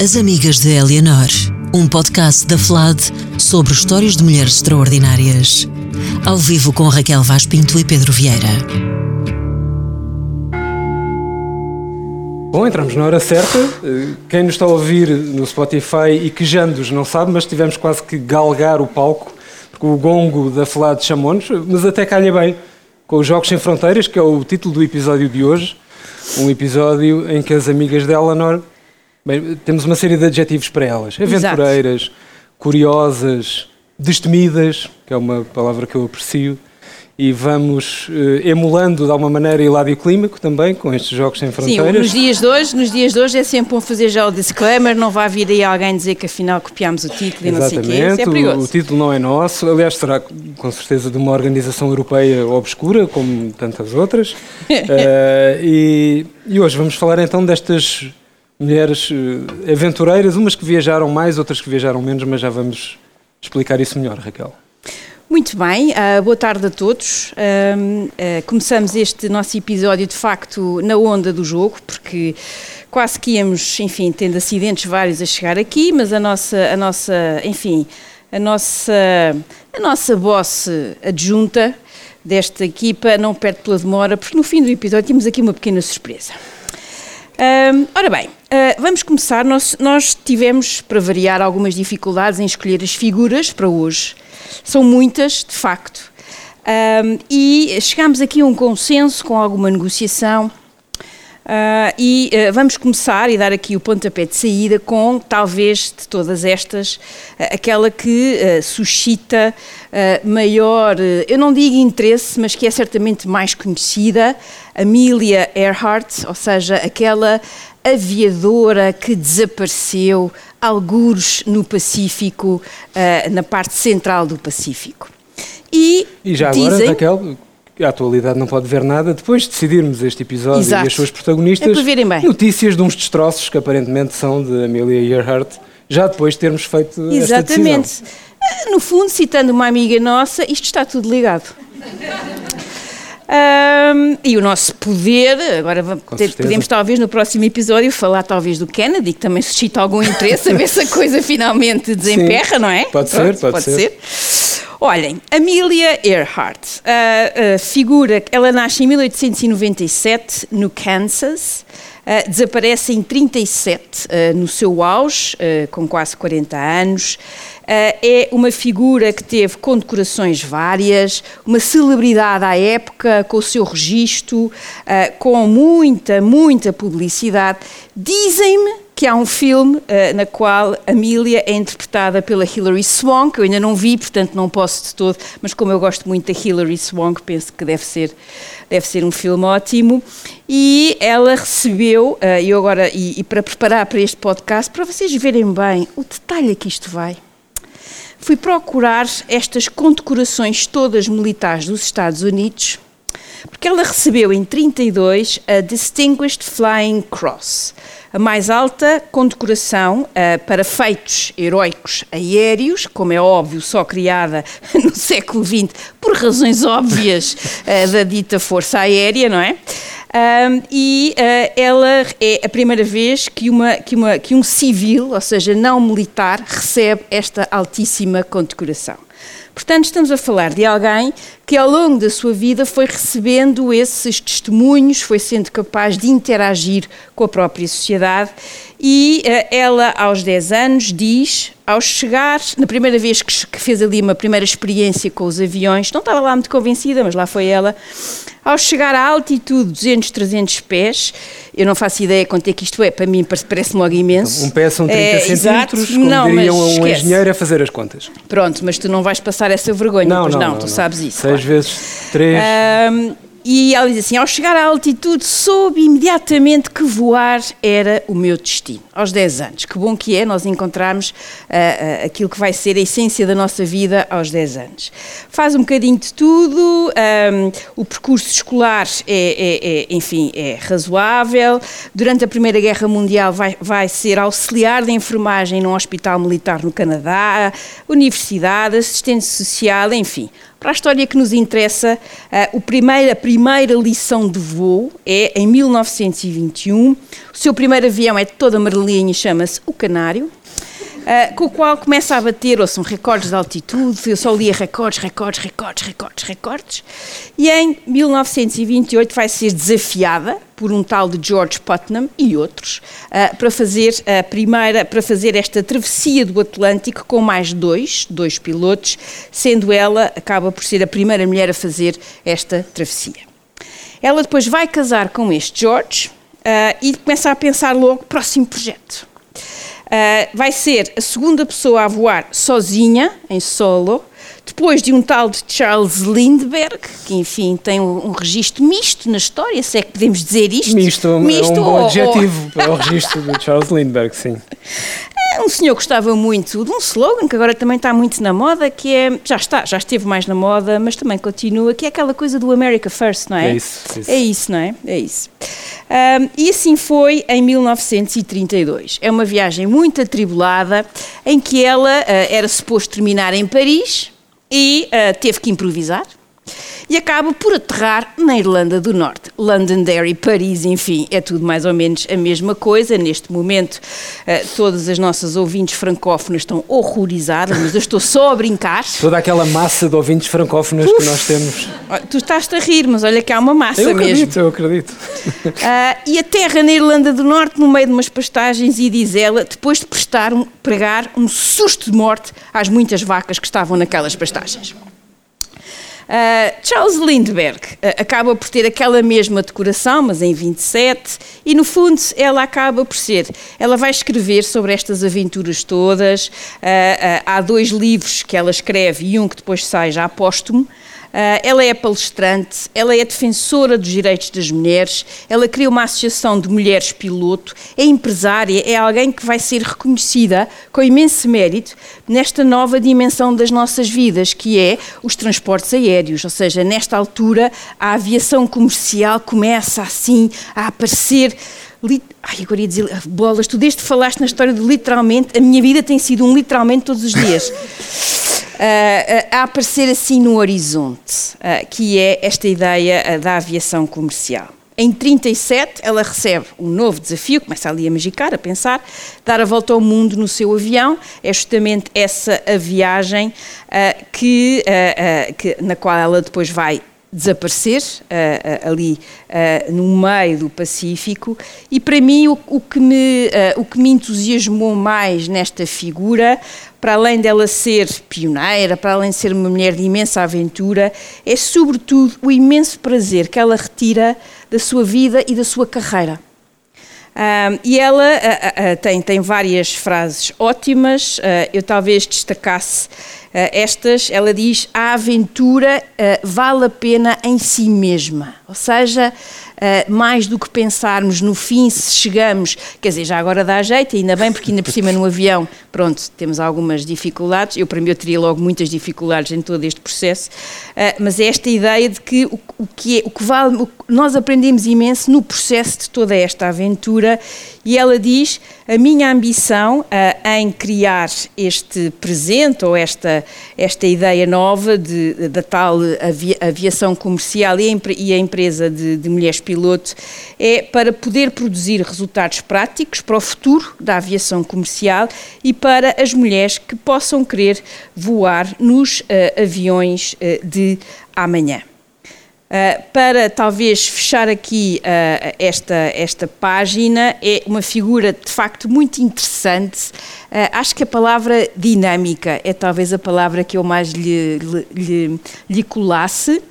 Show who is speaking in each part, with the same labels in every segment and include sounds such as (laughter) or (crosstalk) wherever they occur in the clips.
Speaker 1: As Amigas de Eleanor, um podcast da FLAD sobre histórias de mulheres extraordinárias. Ao vivo com Raquel Vaz Pinto e Pedro Vieira.
Speaker 2: Bom, entramos na hora certa. Quem nos está a ouvir no Spotify e quejando-nos não sabe, mas tivemos quase que galgar o palco, porque o gongo da FLAD chamou-nos, mas até calha bem, com os Jogos Sem Fronteiras, que é o título do episódio de hoje. Um episódio em que as amigas de Eleanor Bem, temos uma série de adjetivos para elas: aventureiras, Exato. curiosas, destemidas, que é uma palavra que eu aprecio, e vamos eh, emulando de alguma maneira o lado clímaco também com estes jogos sem fronteiras.
Speaker 3: Sim, nos dias de hoje, nos dias de hoje é sempre bom fazer já o disclaimer, não vai vir aí alguém dizer que afinal copiámos o título e não sei o quê. Isso é perigoso.
Speaker 2: O, o título não é nosso, aliás será com certeza de uma organização europeia obscura, como tantas outras. uh, (laughs) e, e hoje vamos falar então destas mulheres uh, aventureiras, umas que viajaram mais, outras que viajaram menos, mas já vamos explicar isso melhor, Raquel.
Speaker 3: Muito bem, uh, boa tarde a todos. Uh, uh, começamos este nosso episódio de facto na onda do jogo, porque quase que íamos, enfim, tendo acidentes vários a chegar aqui, mas a nossa, a nossa enfim, a nossa, a nossa boss adjunta desta equipa não perde pela demora, porque no fim do episódio temos aqui uma pequena surpresa. ora bem, Uh, vamos começar. Nós, nós, tivemos, para variar, algumas dificuldades em escolher as figuras para hoje. São muitas, de facto. e chegámos aqui a um consenso com alguma negociação. Uh, e uh, vamos começar e dar aqui o pontapé de saída com, talvez, de todas estas, uh, aquela que suscita maior, eu não digo interesse, mas que é certamente mais conhecida, Amelia Earhart, ou seja, aquela aviadora que desapareceu, algures no Pacífico, na parte central do Pacífico.
Speaker 2: E, e já dizem, agora, Raquel, a atualidade não pode ver nada. Depois de decidirmos este episódio Exato. e as suas protagonistas,
Speaker 3: é
Speaker 2: notícias de uns destroços que aparentemente são de Amelia Earhart, já depois de termos feito
Speaker 3: Exatamente.
Speaker 2: esta decisão.
Speaker 3: No fundo, citando uma amiga nossa, isto está tudo ligado. Um, e o nosso poder, agora podemos talvez no próximo episódio falar talvez do Kennedy, que também suscita algum interesse, a ver se a (laughs) coisa finalmente desemperra,
Speaker 2: Sim,
Speaker 3: não é?
Speaker 2: Pode Pronto, ser, pode, pode ser.
Speaker 3: ser. Olhem, Amelia Earhart, a, a figura, ela nasce em 1897 no Kansas, uh, desaparece em 37 uh, no seu auge, uh, com quase 40 anos. É uma figura que teve condecorações várias, uma celebridade à época, com o seu registro, com muita, muita publicidade. Dizem-me que há um filme uh, na qual Amelia é interpretada pela Hilary Swank, que eu ainda não vi, portanto não posso de todo, mas como eu gosto muito da Hilary Swank, penso que deve ser, deve ser um filme ótimo. E ela recebeu, uh, eu agora, e, e para preparar para este podcast, para vocês verem bem o detalhe a que isto vai, fui procurar estas condecorações todas militares dos Estados Unidos, porque ela recebeu em 32 a Distinguished Flying Cross a mais alta condecoração uh, para feitos heróicos aéreos, como é óbvio, só criada (laughs) no século XX por razões óbvias uh, da dita Força Aérea, não é? Um, e uh, ela é a primeira vez que, uma, que, uma, que um civil, ou seja, não militar, recebe esta altíssima condecoração. Portanto, estamos a falar de alguém que ao longo da sua vida foi recebendo esses testemunhos, foi sendo capaz de interagir com a própria sociedade e uh, ela, aos 10 anos, diz, ao chegar, na primeira vez que, que fez ali uma primeira experiência com os aviões, não estava lá muito convencida, mas lá foi ela, ao chegar à altitude de 200, 300 pés, eu não faço ideia quanto é que isto é, para mim parece logo imenso.
Speaker 2: Um pé são 30 é, centímetros, exato. como não, diriam um esquece. engenheiro a fazer as contas.
Speaker 3: Pronto, mas tu não vais passar essa vergonha,
Speaker 2: não,
Speaker 3: pois
Speaker 2: não,
Speaker 3: não,
Speaker 2: não
Speaker 3: tu
Speaker 2: não.
Speaker 3: sabes isso.
Speaker 2: Seis claro. vezes três. Um,
Speaker 3: e ela diz assim: ao chegar à altitude, soube imediatamente que voar era o meu destino. Aos 10 anos. Que bom que é nós encontrarmos uh, uh, aquilo que vai ser a essência da nossa vida aos 10 anos. Faz um bocadinho de tudo, um, o percurso escolar é, é, é, enfim, é razoável. Durante a Primeira Guerra Mundial vai, vai ser auxiliar de enfermagem num hospital militar no Canadá, universidade, assistente social, enfim Para a história que nos interessa, uh, o primeiro, a primeira lição de voo é em 1921. O seu primeiro avião é todo amarelinho e chama-se o Canário. Uh, com o qual começa a bater, ou são recordes de altitude, eu só lia recordes, recordes, recordes, recordes, recordes, e em 1928 vai ser desafiada por um tal de George Putnam e outros uh, para fazer a primeira, para fazer esta travessia do Atlântico com mais dois, dois pilotos, sendo ela acaba por ser a primeira mulher a fazer esta travessia. Ela depois vai casar com este George uh, e começa a pensar logo próximo projeto. Uh, vai ser a segunda pessoa a voar sozinha, em solo, depois de um tal de Charles Lindbergh, que enfim tem um, um registro misto na história, se é que podemos dizer isto.
Speaker 2: Misto, misto é um bom ou, adjetivo ou... para o registro de Charles Lindbergh, sim. (laughs)
Speaker 3: É um senhor gostava muito de um slogan que agora também está muito na moda, que é, já está, já esteve mais na moda, mas também continua, que é aquela coisa do America First, não é?
Speaker 2: É isso. É isso,
Speaker 3: é isso não é? É isso. Um, e assim foi em 1932. É uma viagem muito atribulada, em que ela uh, era suposto terminar em Paris e uh, teve que improvisar e acaba por aterrar na Irlanda do Norte. Londonderry, Paris, enfim, é tudo mais ou menos a mesma coisa. Neste momento, uh, todas as nossas ouvintes francófonas estão horrorizadas, mas eu estou só a brincar.
Speaker 2: Toda aquela massa de ouvintes francófonas Uf, que nós temos.
Speaker 3: Tu estás-te a rir, mas olha que há uma massa
Speaker 2: eu
Speaker 3: acredito,
Speaker 2: mesmo. Eu acredito,
Speaker 3: eu acredito. Uh, e aterra na Irlanda do Norte, no meio de umas pastagens, e diz ela, depois de prestar um, pregar um susto de morte às muitas vacas que estavam naquelas pastagens. Uh, Charles Lindbergh uh, acaba por ter aquela mesma decoração, mas em 27, e no fundo ela acaba por ser. Ela vai escrever sobre estas aventuras todas. Uh, há dois livros que ela escreve e um que depois sai já póstumo. Uh, ela é palestrante, ela é defensora dos direitos das mulheres, ela cria uma associação de mulheres piloto, é empresária, é alguém que vai ser reconhecida com imenso mérito nesta nova dimensão das nossas vidas, que é os transportes aéreos. Ou seja, nesta altura, a aviação comercial começa assim a aparecer. Ai, agora ia dizer, bolas, tu desde falaste na história de literalmente, a minha vida tem sido um literalmente todos os dias. (laughs) uh, a aparecer assim no horizonte, uh, que é esta ideia da aviação comercial. Em 37, ela recebe um novo desafio, começa ali a magicar, a pensar, dar a volta ao mundo no seu avião. É justamente essa a viagem uh, que, uh, uh, que, na qual ela depois vai desaparecer uh, ali uh, no meio do Pacífico e para mim o, o, que me, o que me entusiasmou mais nesta figura para além dela ser pioneira, para além de ser uma mulher de imensa aventura, é sobretudo o imenso prazer que ela retira da sua vida e da sua carreira. Um, e ela uh, uh, tem, tem várias frases ótimas, uh, eu talvez destacasse estas. Ela diz: A aventura vale a pena em si mesma, ou seja, uh, mais do que pensarmos no fim se chegamos, quer dizer, já agora dá jeito, ainda bem, porque ainda por cima no avião, pronto, temos algumas dificuldades, eu para mim eu teria logo muitas dificuldades em todo este processo, uh, mas é esta ideia de que o, o que é, o que vale, o, nós aprendemos imenso no processo de toda esta aventura e ela diz, a minha ambição uh, em criar este presente ou esta, esta ideia nova de, da tal aviação comercial e a, e a empresa de, de mulheres piloto é para poder produzir resultados práticos para o futuro da aviação comercial e para as mulheres que possam querer voar nos uh, aviões uh, de amanhã. Uh, para talvez fechar aqui uh, esta, esta página, é uma figura de facto muito interessante. Uh, acho que a palavra dinâmica é talvez a palavra que eu mais lhe, lhe, lhe colasse.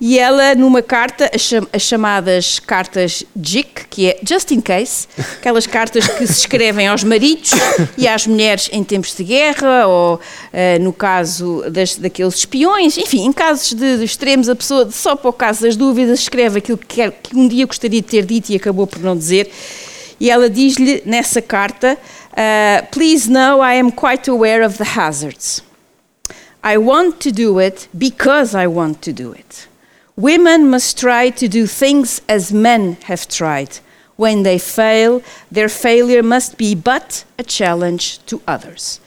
Speaker 3: E ela, numa carta, as, chamadas cartas JIC, que é Just in Case, aquelas cartas que se escrevem aos maridos e às mulheres em tempos de guerra, ou uh, no caso das, daqueles espiões, enfim, em casos de, de, extremos, a pessoa, só para o caso das dúvidas, escreve aquilo que, quer, que um dia gostaria de ter dito e acabou por não dizer. E ela diz-lhe nessa carta: uh, Please know I am quite aware of the hazards. I want to do it because I want to do it. Women must try to do things as men have tried. When they fail, their failure must be but a challenge to others.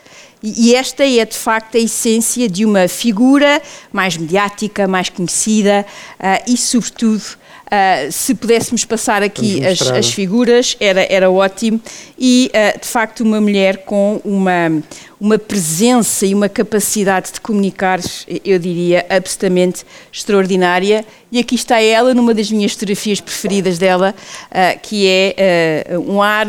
Speaker 3: E, esta é, de facto, a essência de uma figura mais mediática, mais conhecida uh, e, sobretudo, Uh, se pudéssemos passar aqui as, as, figuras, era, era ótimo. E, uh, de facto, uma mulher com uma, uma presença e uma capacidade de comunicar, eu diria, absolutamente extraordinária. E aqui está ela, numa das minhas fotografias preferidas dela, que é um ar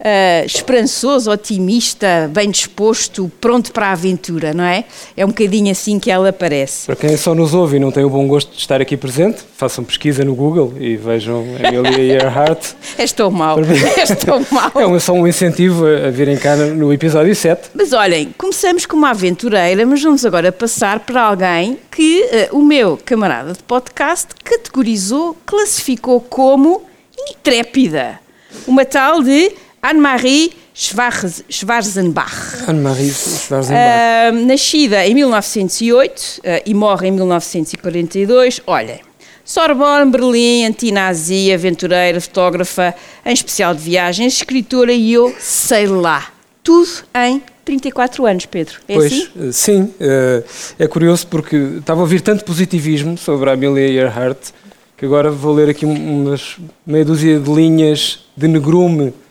Speaker 3: uh, esperançoso, otimista, bem disposto, pronto para a aventura, não é? É um bocadinho assim que ela aparece.
Speaker 2: Para quem só nos ouve e não tem o bom gosto de estar aqui presente, façam pesquisa no Google e vejam Amelia Earhart. (laughs)
Speaker 3: És tão mau, és tão mau. (laughs)
Speaker 2: É só um incentivo a virem cá no episódio 7.
Speaker 3: Mas olhem, começamos com uma aventureira, mas vamos agora passar para alguém que uh, o meu camarada de podcast categorizou, classificou como intrépida. Uma tal de Anne-Marie Schwarzenbach.
Speaker 2: Anne-Marie Schwarzenbach.
Speaker 3: Uh, nascida em 1908 uh, e morre em 1942. Olhem, Sorbonne, Berlim, antinazi, aventureira, fotógrafa, em especial de viagens, escritora e eu sei lá. Tudo em 34 anos, Pedro. É
Speaker 2: pois,
Speaker 3: assim?
Speaker 2: Eh, sim. Uh, é curioso porque estava a ouvir tanto positivismo sobre a Amelia Earhart que agora vou ler aqui umas meia dúzia de linhas de negrume eh,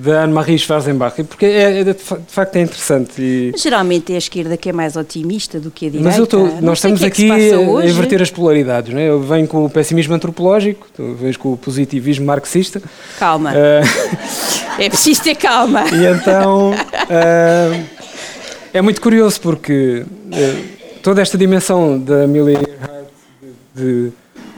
Speaker 2: da Anne-Marie Schwarzenbach, porque é, é, de facto é interessante. E...
Speaker 3: Geralmente é a esquerda que é mais otimista do que a direita.
Speaker 2: Mas eu tô, nós estamos
Speaker 3: é
Speaker 2: aqui a inverter as polaridades. Não é? Eu venho com o pessimismo antropológico, tu vens com o positivismo marxista.
Speaker 3: Calma. Uh... é preciso ter calma. (laughs)
Speaker 2: E então uh... é muito curioso porque uh, toda esta dimensão da Amelia Earhart de,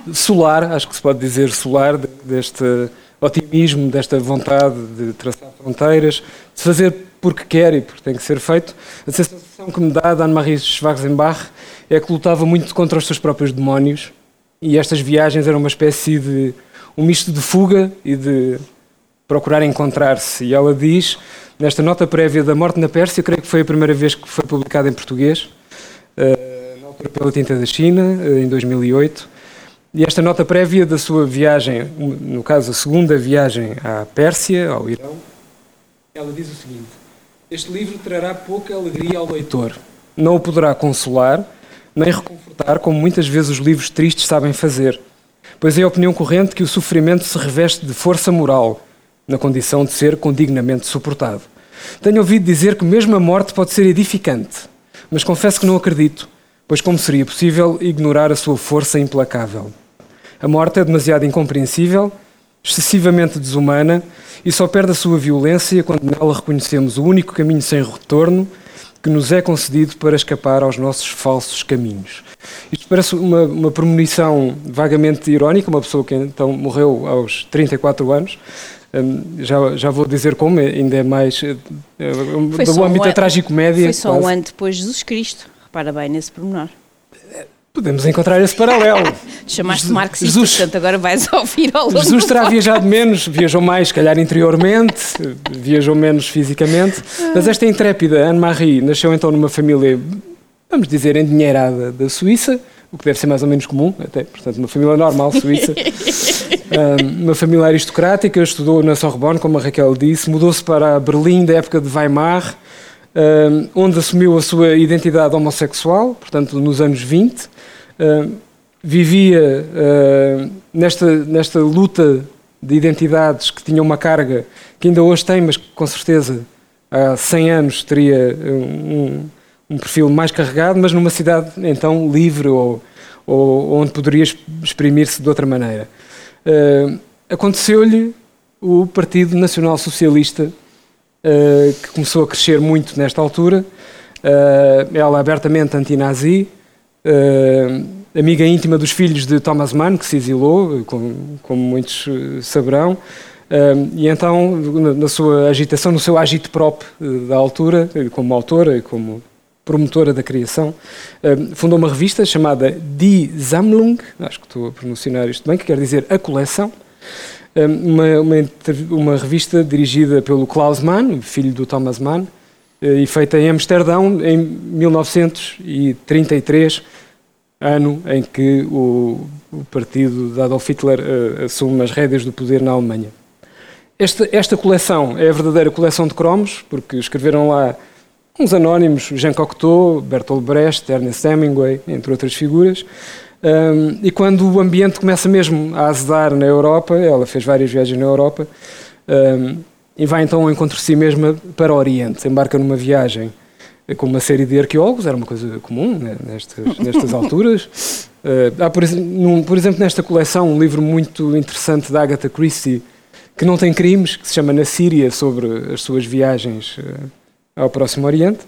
Speaker 2: de solar, acho que se pode dizer solar, deste otimismo, desta vontade de traçar fronteiras, de fazer porque quer e porque tem que ser feito. A sensação que me dá da Anne-Marie Schwarzenbach é que lutava muito contra os seus próprios demónios e estas viagens eram uma espécie de um misto de fuga e de procurar encontrar-se. E ela diz, nesta nota prévia da morte na Pérsia, creio que foi a primeira vez que foi publicada em português, uh, na altura pela Tinta da China, uh, em 2008, e esta nota prévia da sua viagem, no caso a segunda viagem à Pérsia, ao Irão, ela diz o seguinte: Este livro trará pouca alegria ao leitor. Não o poderá consolar, nem reconfortar, como muitas vezes os livros tristes sabem fazer, pois é a opinião corrente que o sofrimento se reveste de força moral, na condição de ser condignamente suportado. Tenho ouvido dizer que mesmo a morte pode ser edificante, mas confesso que não acredito, pois como seria possível ignorar a sua força implacável? A morte é demasiado incompreensível, excessivamente desumana e só perde a sua violência quando nela reconhecemos o único caminho sem retorno que nos é concedido para escapar aos nossos falsos caminhos. Isto parece uma, uma premonição vagamente irónica, uma pessoa que então morreu aos 34 anos. Um, já, já vou dizer como, ainda é mais uh, do âmbito um da tragicomédia.
Speaker 3: Foi só quase. um ano depois de Jesus Cristo. Repara bem nesse pormenor.
Speaker 2: Podemos encontrar esse paralelo. (laughs)
Speaker 3: Chamaste marxista, Jesus, portanto agora vais ouvir ao longo
Speaker 2: Jesus terá viajado menos, viajou mais, se calhar interiormente, viajou menos fisicamente, mas esta intrépida Anne-Marie nasceu então numa família, vamos dizer, endinheirada da Suíça, o que deve ser mais ou menos comum, até, portanto, uma família normal suíça. (laughs) uma família aristocrática, estudou na Sorbonne, como a Raquel disse, mudou-se para Berlim da época de Weimar, onde assumiu a sua identidade homossexual, portanto, nos anos 20 uh, vivia nesta, nesta luta de identidades que tinha uma carga que ainda hoje tem, mas que com certeza há 100 anos teria um, um perfil mais carregado, mas numa cidade então livre ou, ou onde poderia exprimir-se de outra maneira. Uh, Aconteceu-lhe o Partido Nacional Socialista, uh, que começou a crescer muito nesta altura, uh, ela abertamente anti-nazi, amiga íntima dos filhos de Thomas Mann, que se exilou, como, como muitos eh, saberão, e então, na, sua agitação, no seu agite prop da altura, como autora e como promotora da criação, fundou uma revista chamada Die Sammlung, acho que estou a pronunciar isto bem, que quer dizer a coleção, uma, uma, uma, revista dirigida pelo Klaus Mann, filho do Thomas Mann, e feita em Amsterdão em 1933, ano em que o, o partido de Adolf Hitler uh, assume as rédeas do poder na Alemanha. Esta, esta coleção é a verdadeira coleção de cromos, porque escreveram lá uns anónimos, Jean Cocteau, Bertolt Brecht, Ernest Hemingway, entre outras figuras. Um, e quando o ambiente começa mesmo a azedar na Europa, ela fez várias viagens na Europa, um, e vai então ao encontro de si mesma para o Oriente. Embarca numa viagem com uma série de arqueólogos, era uma coisa comum né, nestas, nestas (laughs) alturas. Uh, há, por, num, por, exemplo, nesta coleção, um livro muito interessante da Agatha Christie, que não tem crimes, que se chama Na Síria, sobre as suas viagens uh, ao Próximo Oriente.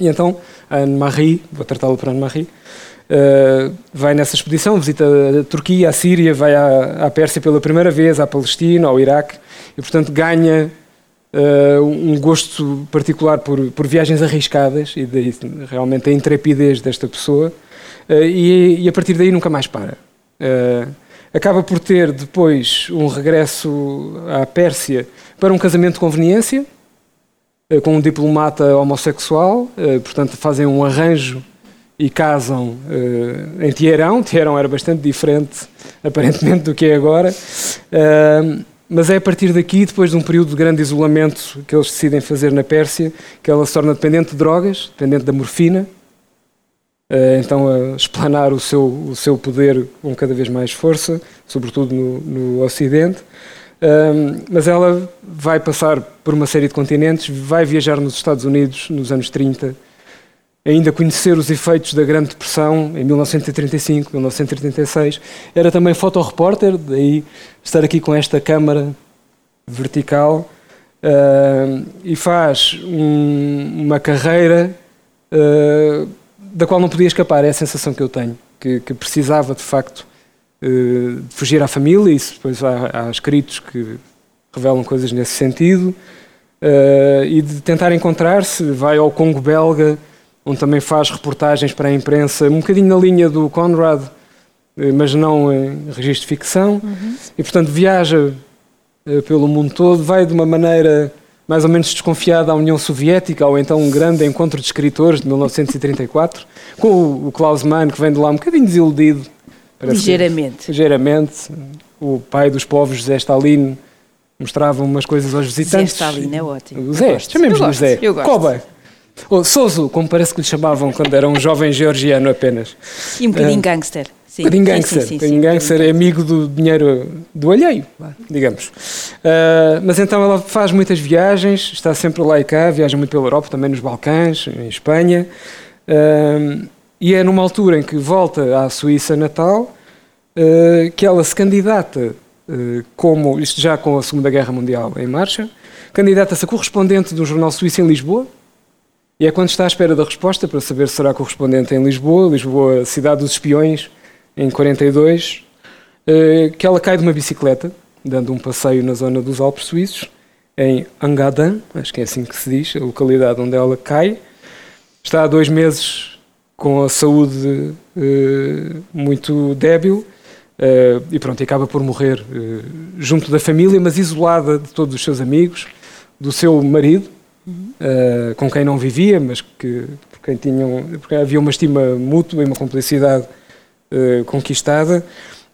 Speaker 2: E então, Anne-Marie, vou tratá-la por Anne-Marie, uh, vai nessa expedição, visita a Turquia, a Síria, vai à, à Pérsia pela primeira vez, à Palestina, ao Iraque, e portanto ganha uh, um gosto particular por, por viagens arriscadas e daí realmente a intrepidez desta pessoa uh, e, e, a partir daí nunca mais para. Uh, acaba por ter depois um regresso à Pérsia para um casamento de conveniência com um diplomata homossexual, portanto fazem um arranjo e casam em Teherão. Teherão era bastante diferente aparentemente do que é agora. Mas é a partir daqui, depois de um período de grande isolamento que eles decidem fazer na Pérsia, que ela se torna dependente de drogas, dependente da morfina, eh, então a explanar o seu, o seu poder com cada vez mais força, sobretudo no, no Ocidente. mas ela vai passar por uma série de continentes, vai viajar nos Estados Unidos nos anos 30, ainda conhecer os efeitos da Grande Depressão em 1935, 1936. Era também fotorepórter, daí estar aqui com esta câmara vertical. Uh, e faz um, uma carreira uh, da qual não podia escapar, é a sensação que eu tenho, que, que precisava de facto uh, de fugir à família, e depois há, há escritos que revelam coisas nesse sentido, e de tentar encontrar-se, vai ao Congo belga, onde também faz reportagens para a imprensa, um bocadinho na linha do Conrad, eh, mas não em registro de ficção, uhum. e portanto viaja eh, pelo mundo todo, vai de uma maneira mais ou menos desconfiada à União Soviética, ou então um grande encontro de escritores de 1934, com o Klaus Mann, que vem de lá um bocadinho desiludido.
Speaker 3: Ligeiramente.
Speaker 2: ligeiramente. O pai dos povos, José Stalin, mostrava umas coisas aos visitantes.
Speaker 3: Zé Stalin é ótimo.
Speaker 2: Zé, chamemos-lhe Zé.
Speaker 3: Eu gosto.
Speaker 2: Koba. Ou Souzo, como parece que lhe chamavam quando era um jovem georgiano apenas.
Speaker 3: E um bocadinho uh, gangster.
Speaker 2: Um bocadinho gangster. Sim, sim, sim, gangster é amigo do dinheiro do alheio, digamos. Uh, mas então ela faz muitas viagens, está sempre lá e cá, viaja muito pela Europa, também nos Balcãs, em Espanha. Uh, e é numa altura em que volta à Suíça natal uh, que ela se candidata, como, isto já com a Segunda Guerra Mundial em marcha, candidata-se a correspondente de um jornal suíço em Lisboa, e é quando está à espera da resposta para saber se será correspondente em Lisboa, Lisboa, cidade dos espiões, em 42, eh, que ela cai de uma bicicleta, dando um passeio na zona dos Alpes Suíços, em Angadan, acho que é assim que se diz, a localidade onde ela cai. Está há dois meses com a saúde uh, muito débil uh, e pronto, acaba por morrer uh, junto da família, mas isolada de todos os seus amigos, do seu marido, uh, com quem não vivia, mas que, por quem tinham, porque havia uma estima mútua e uma complicidade uh, conquistada.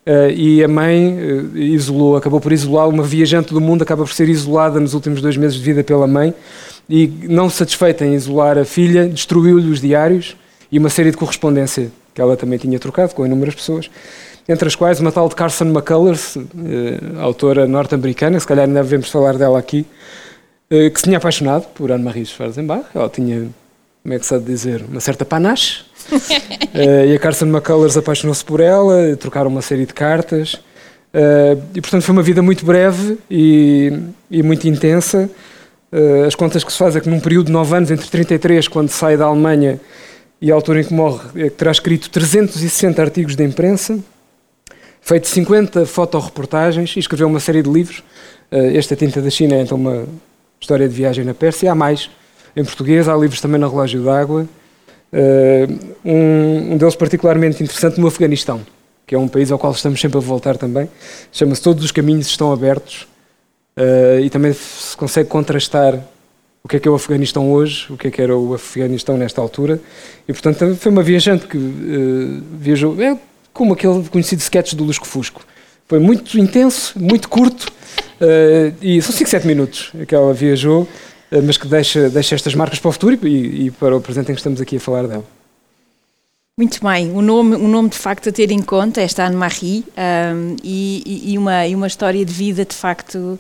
Speaker 2: Uh, e a mãe isolou, acabou por isolar. Uma viajante do mundo, acaba por ser isolada nos últimos dois meses de vida pela mãe. E, não satisfeita em isolar a filha, destruiu-lhe os diários e uma série de correspondência que ela também tinha trocado com inúmeras pessoas, entre as quais uma tal de Carson McCullers, autora norte-americana, se calhar ainda devemos falar dela aqui, eh, que se tinha apaixonado por Anne-Marie Schwarzenbach. Ela tinha, como é que se sabe dizer, uma certa panache. uh, (laughs) e a Carson McCullers apaixonou-se por ela, trocaram uma série de cartas. Uh, e, portanto, foi uma vida muito breve e, e muito intensa. As contas que se faz é que num período de nove anos, entre 33, quando sai da Alemanha, e a altura em que morre, é que terá escrito 360 artigos de imprensa, feito 50 fotoreportagens e escreveu uma série de livros. Esta Tinta da China é então uma História de Viagem na Pérsia. Há mais em português, há livros também na Relógio d'Água. Uh, um, um, deles particularmente interessante no Afeganistão, que é um país ao qual estamos sempre a voltar também. Chama-se Todos os Caminhos Estão Abertos uh, e também se consegue contrastar o que é que é o Afeganistão hoje, o que é que era o Afeganistão nesta altura. E, portanto, foi uma viajante que uh, viajou, é como aquele conhecido sketch do Lusco Fusco. Foi muito intenso, muito curto, Uh, e são 5, 7 minutos que ela viajou. mas que deixa, deixa estas marcas para o futuro e, e para o presente em que estamos aqui a falar dela.
Speaker 3: Muito bem, o nome, um nome de facto a ter em conta, esta Anne-Marie, um, e, e, uma, e uma história de vida de facto.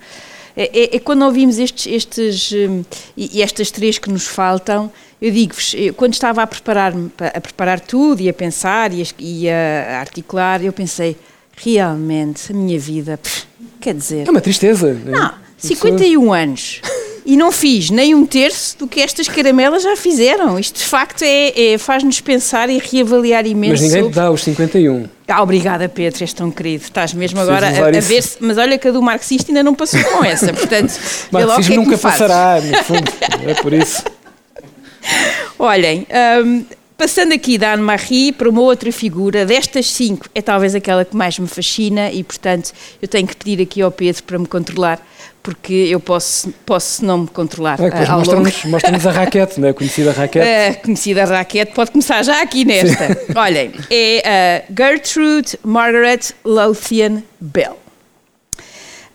Speaker 3: É, é, é quando ouvimos estes, estes um, e, estas três que nos faltam, eu digo-vos, quando estava a preparar-me, a preparar tudo e a pensar e a, e a articular, eu pensei, realmente, a minha vida, pff, quer dizer...
Speaker 2: É uma tristeza.
Speaker 3: Não, 51 anos e não fiz nem um terço do que estas caramelas já fizeram. Isto de facto é, é faz-nos pensar e reavaliar imenso.
Speaker 2: Mas ninguém sobre... te dá os 51.
Speaker 3: Ah, obrigada, Pedro, és tão querido. Estás mesmo agora a, a ver se. Mas olha que a do marxista ainda não passou com essa, portanto. (laughs)
Speaker 2: Marxismo é nunca passará, no fundo. É por isso. (laughs)
Speaker 3: Olhem. Um, Passando aqui da Anne-Marie para uma outra figura, destas cinco é talvez aquela que mais me fascina e, portanto, eu tenho que pedir aqui ao Pedro para me controlar, porque eu posso, posso não me controlar.
Speaker 2: É, mostra-nos mostra a raquete, não é? A conhecida raquete. (laughs)
Speaker 3: Uh, conhecida raquete pode começar já aqui nesta. Sim. (laughs) Olhem, é a uh, Gertrude Margaret Lothian Bell.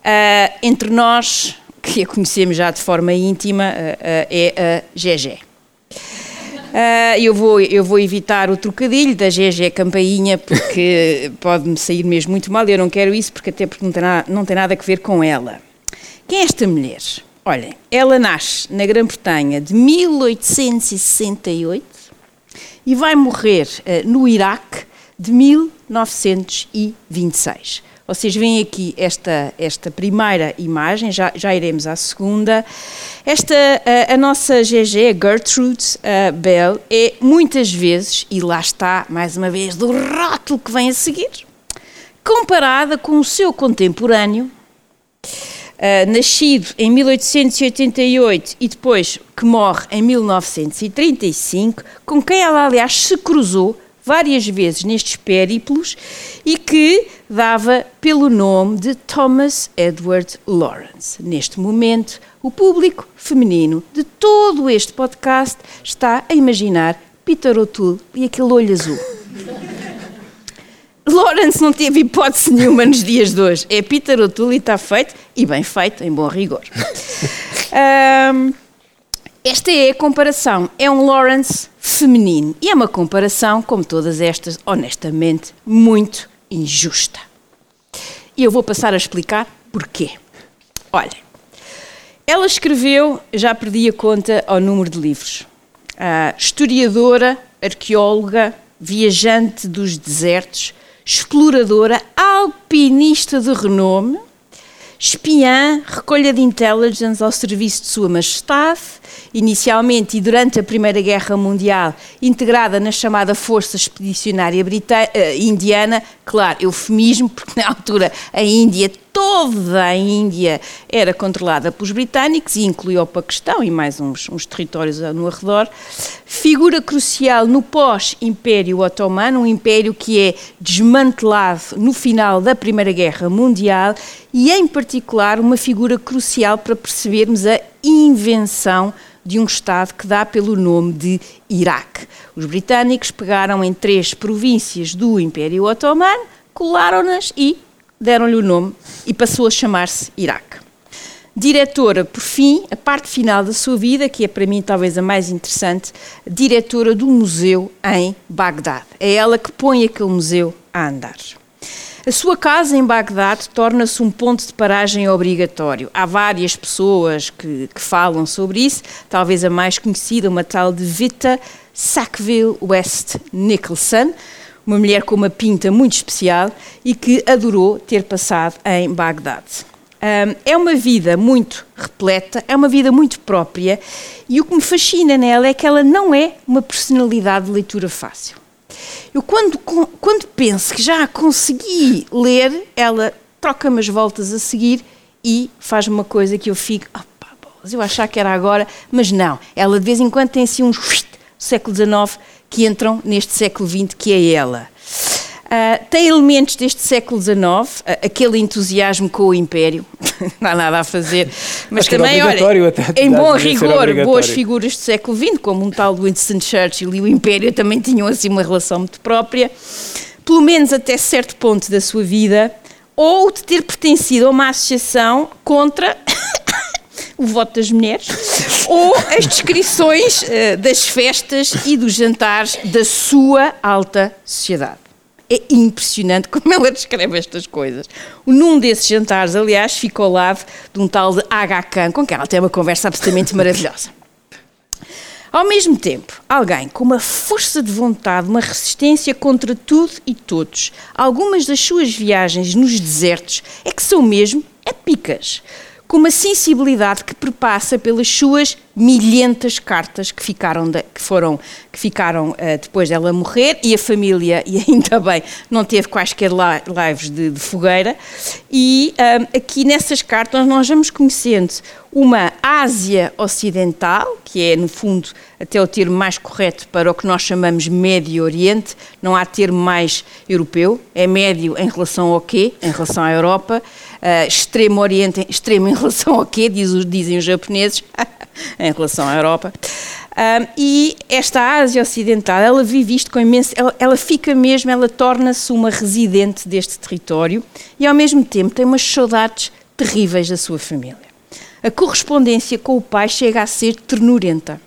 Speaker 3: Uh, entre nós, que a conhecemos já de forma íntima, é a GG. Uh, eu, vou, eu vou evitar o trocadilho da GG Campainha porque (laughs) pode-me sair mesmo muito mal. Eu não quero isso porque até porque não tem, nada, não tem nada a ver com ela. Quem é esta mulher? Olhem, ela nasce na Grã-Bretanha de 1868 e vai morrer uh, no Iraque de 1926. Vocês veem aqui esta, esta primeira imagem, já, já iremos à segunda. Esta, a, a nossa GG, Gertrude Bell, é muitas vezes, e lá está, mais uma vez, do rótulo que vem a seguir, comparada com o seu contemporâneo, nascido em 1888 e depois que morre em 1935, com quem ela, aliás, se cruzou várias vezes nestes périplos e que dava pelo nome de Thomas Edward Lawrence. Neste momento, o público feminino de todo este podcast está a imaginar Peter O'Toole e aquele olho azul. (laughs) Lawrence não teve hipótese nenhuma nos dias de hoje. É Peter O'Toole e está feito, e bem feito, em bom rigor. (laughs) Um, esta é a comparação. É um Lawrence feminino. E é uma comparação, como todas estas, honestamente, muito injusta. E eu vou passar a explicar porquê. Olhem, ela escreveu, já perdi a conta ao número de livros. Uh, historiadora, arqueóloga, viajante dos desertos, exploradora, alpinista de renome, espiã, recolha de intelligence ao serviço de Sua Majestade, inicialmente e durante a Primeira Guerra Mundial, integrada na chamada Força Expedicionária uh, Indiana, claro, eufemismo, porque na altura a Índia toda a Índia era controlada pelos britânicos e incluiu o Paquistão e mais uns, uns territórios no arredor. Figura crucial no pós-Império Otomano, um império que é desmantelado no final da Primeira Guerra Mundial e, em particular, uma figura crucial para percebermos a invenção de um Estado que dá pelo nome de Iraque. Os britânicos pegaram em três províncias do Império Otomano, colaram-nas e deram-lhe o nome e passou a chamar-se Iraque. Diretora, por fim, a parte final da sua vida, que é para mim talvez a mais interessante, diretora do museu em Bagdade. É ela que põe aquele museu a andar. A sua casa em Bagdade torna-se um ponto de paragem obrigatório. Há várias pessoas que, que, falam sobre isso, talvez a mais conhecida, uma tal de Vita Sackville West Nicholson, uma mulher com uma pinta muito especial e que adorou ter passado em Bagdade. É uma vida muito repleta, é uma vida muito própria e o que me fascina nela é que ela não é uma personalidade de leitura fácil. Eu, quando, quando penso que já a consegui ler, ela troca-me as voltas a seguir e faz uma coisa que eu fico, opa, eu achava que era agora, mas não. Ela de vez em quando tem assim uns século XIX que entram neste século XX, que é ela. Uh, tem elementos deste século XIX, uh, aquele entusiasmo com o Império, (laughs) não há nada a fazer, mas
Speaker 2: Acho
Speaker 3: também,
Speaker 2: olha,
Speaker 3: até, em bom rigor, boas figuras do século XX, como um tal Winston Churchill e o Império também tinham assim uma relação muito própria, pelo menos até certo ponto da sua vida, ou de ter pertencido a uma associação contra o voto das mulheres, (laughs) ou as descrições uh, das festas e dos jantares da sua alta sociedade. É impressionante (laughs) como ela descreve estas coisas. Num desses jantares, aliás, ficou ao lado de um tal de Aga Khan, com quem ela tem uma conversa absolutamente maravilhosa. Ao mesmo tempo, alguém com uma força de vontade, uma resistência contra tudo e todos, algumas das suas viagens nos desertos é que são mesmo épicas com uma sensibilidade que perpassa pelas suas milhentas cartas que ficaram, de, que foram, que ficaram uh, depois dela morrer e a família, e ainda bem, não teve quaisquer lives de, de fogueira. E uh, aqui nessas cartas nós vamos conhecendo uma Ásia Ocidental, que é, no fundo, até o termo mais correto para o que nós chamamos Médio Oriente, não há termo mais europeu, é médio em relação ao quê? Em relação à Europa uh, extremo oriente, extremo em relação ao quê, diz, dizem os japoneses, (laughs) em relação à Europa. Uh, e esta Ásia Ocidental, ela vive isto com imenso. Ela, ela fica mesmo, ela torna-se uma residente deste território e, ao mesmo tempo, tem umas saudades terríveis da sua família. A correspondência com o pai chega a ser ternurenta.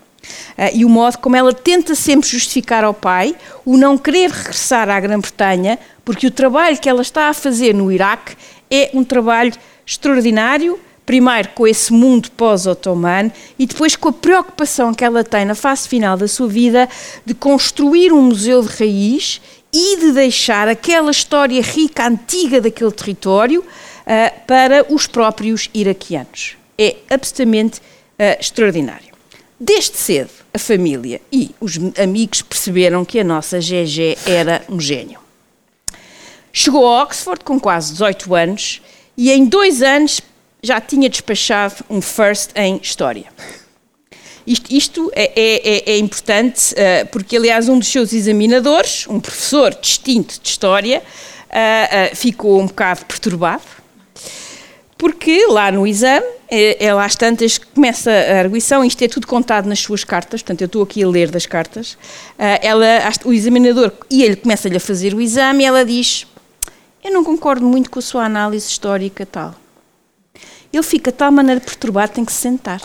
Speaker 3: Uh, e o modo como ela tenta sempre justificar ao pai o não querer regressar à Grã-Bretanha, porque o trabalho que ela está a fazer no Iraque é um trabalho extraordinário, primeiro com esse mundo pós-otomano e depois com a preocupação que ela tem na fase final da sua vida de construir um museu de raiz e de deixar aquela história rica, antiga daquele território uh, para os próprios iraquianos. É absolutamente uh, extraordinário. Desde cedo, a família e os amigos perceberam que a nossa GG era um gênio. Chegou a Oxford com quase 18 anos e em dois anos já tinha despachado um first em História. Isto, isto é, é, é, é, importante uh, porque, aliás, um dos seus examinadores, um professor distinto de História, uh, uh, ficou um bocado perturbado, porque lá no exame, é, é às tantas começa a arguição, isto é tudo contado nas suas cartas, portanto eu estou aqui a ler das cartas, ela, o examinador, e ele começa-lhe a fazer o exame e ela diz, eu não concordo muito com a sua análise histórica tal. Ele fica de tal maneira perturbado, tem que se sentar.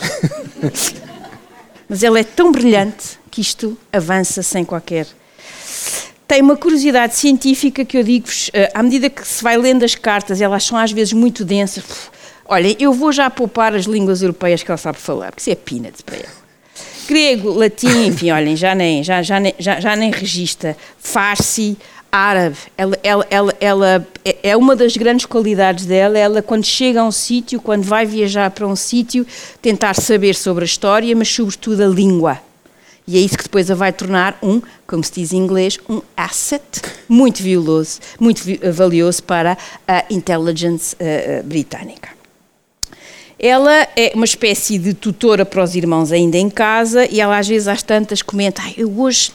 Speaker 3: (laughs) Mas ele é tão brilhante que isto avança sem qualquer. Tem uma curiosidade científica que eu digo-vos, eh, à medida que se vai lendo as cartas, elas são às vezes muito densas. Olhem, eu vou já poupar as línguas europeias que ela sabe falar, porque isso é peanuts para ela. Grego, latim, enfim, olhem, já nem, já, já, nem, já, já nem registra. Farsi, árabe. Ela, ela, ela, ela, é uma das grandes qualidades dela. Ela, quando chega a um sítio, quando vai viajar para um sítio, tentar saber sobre a história, mas sobretudo a língua. E é isso que depois a vai tornar um, como se diz em inglês, um asset muito valioso, muito valioso para a intelligence uh, britânica. Ela é uma espécie de tutora para os irmãos ainda em casa e ela às vezes às tantas comenta, ah, eu hoje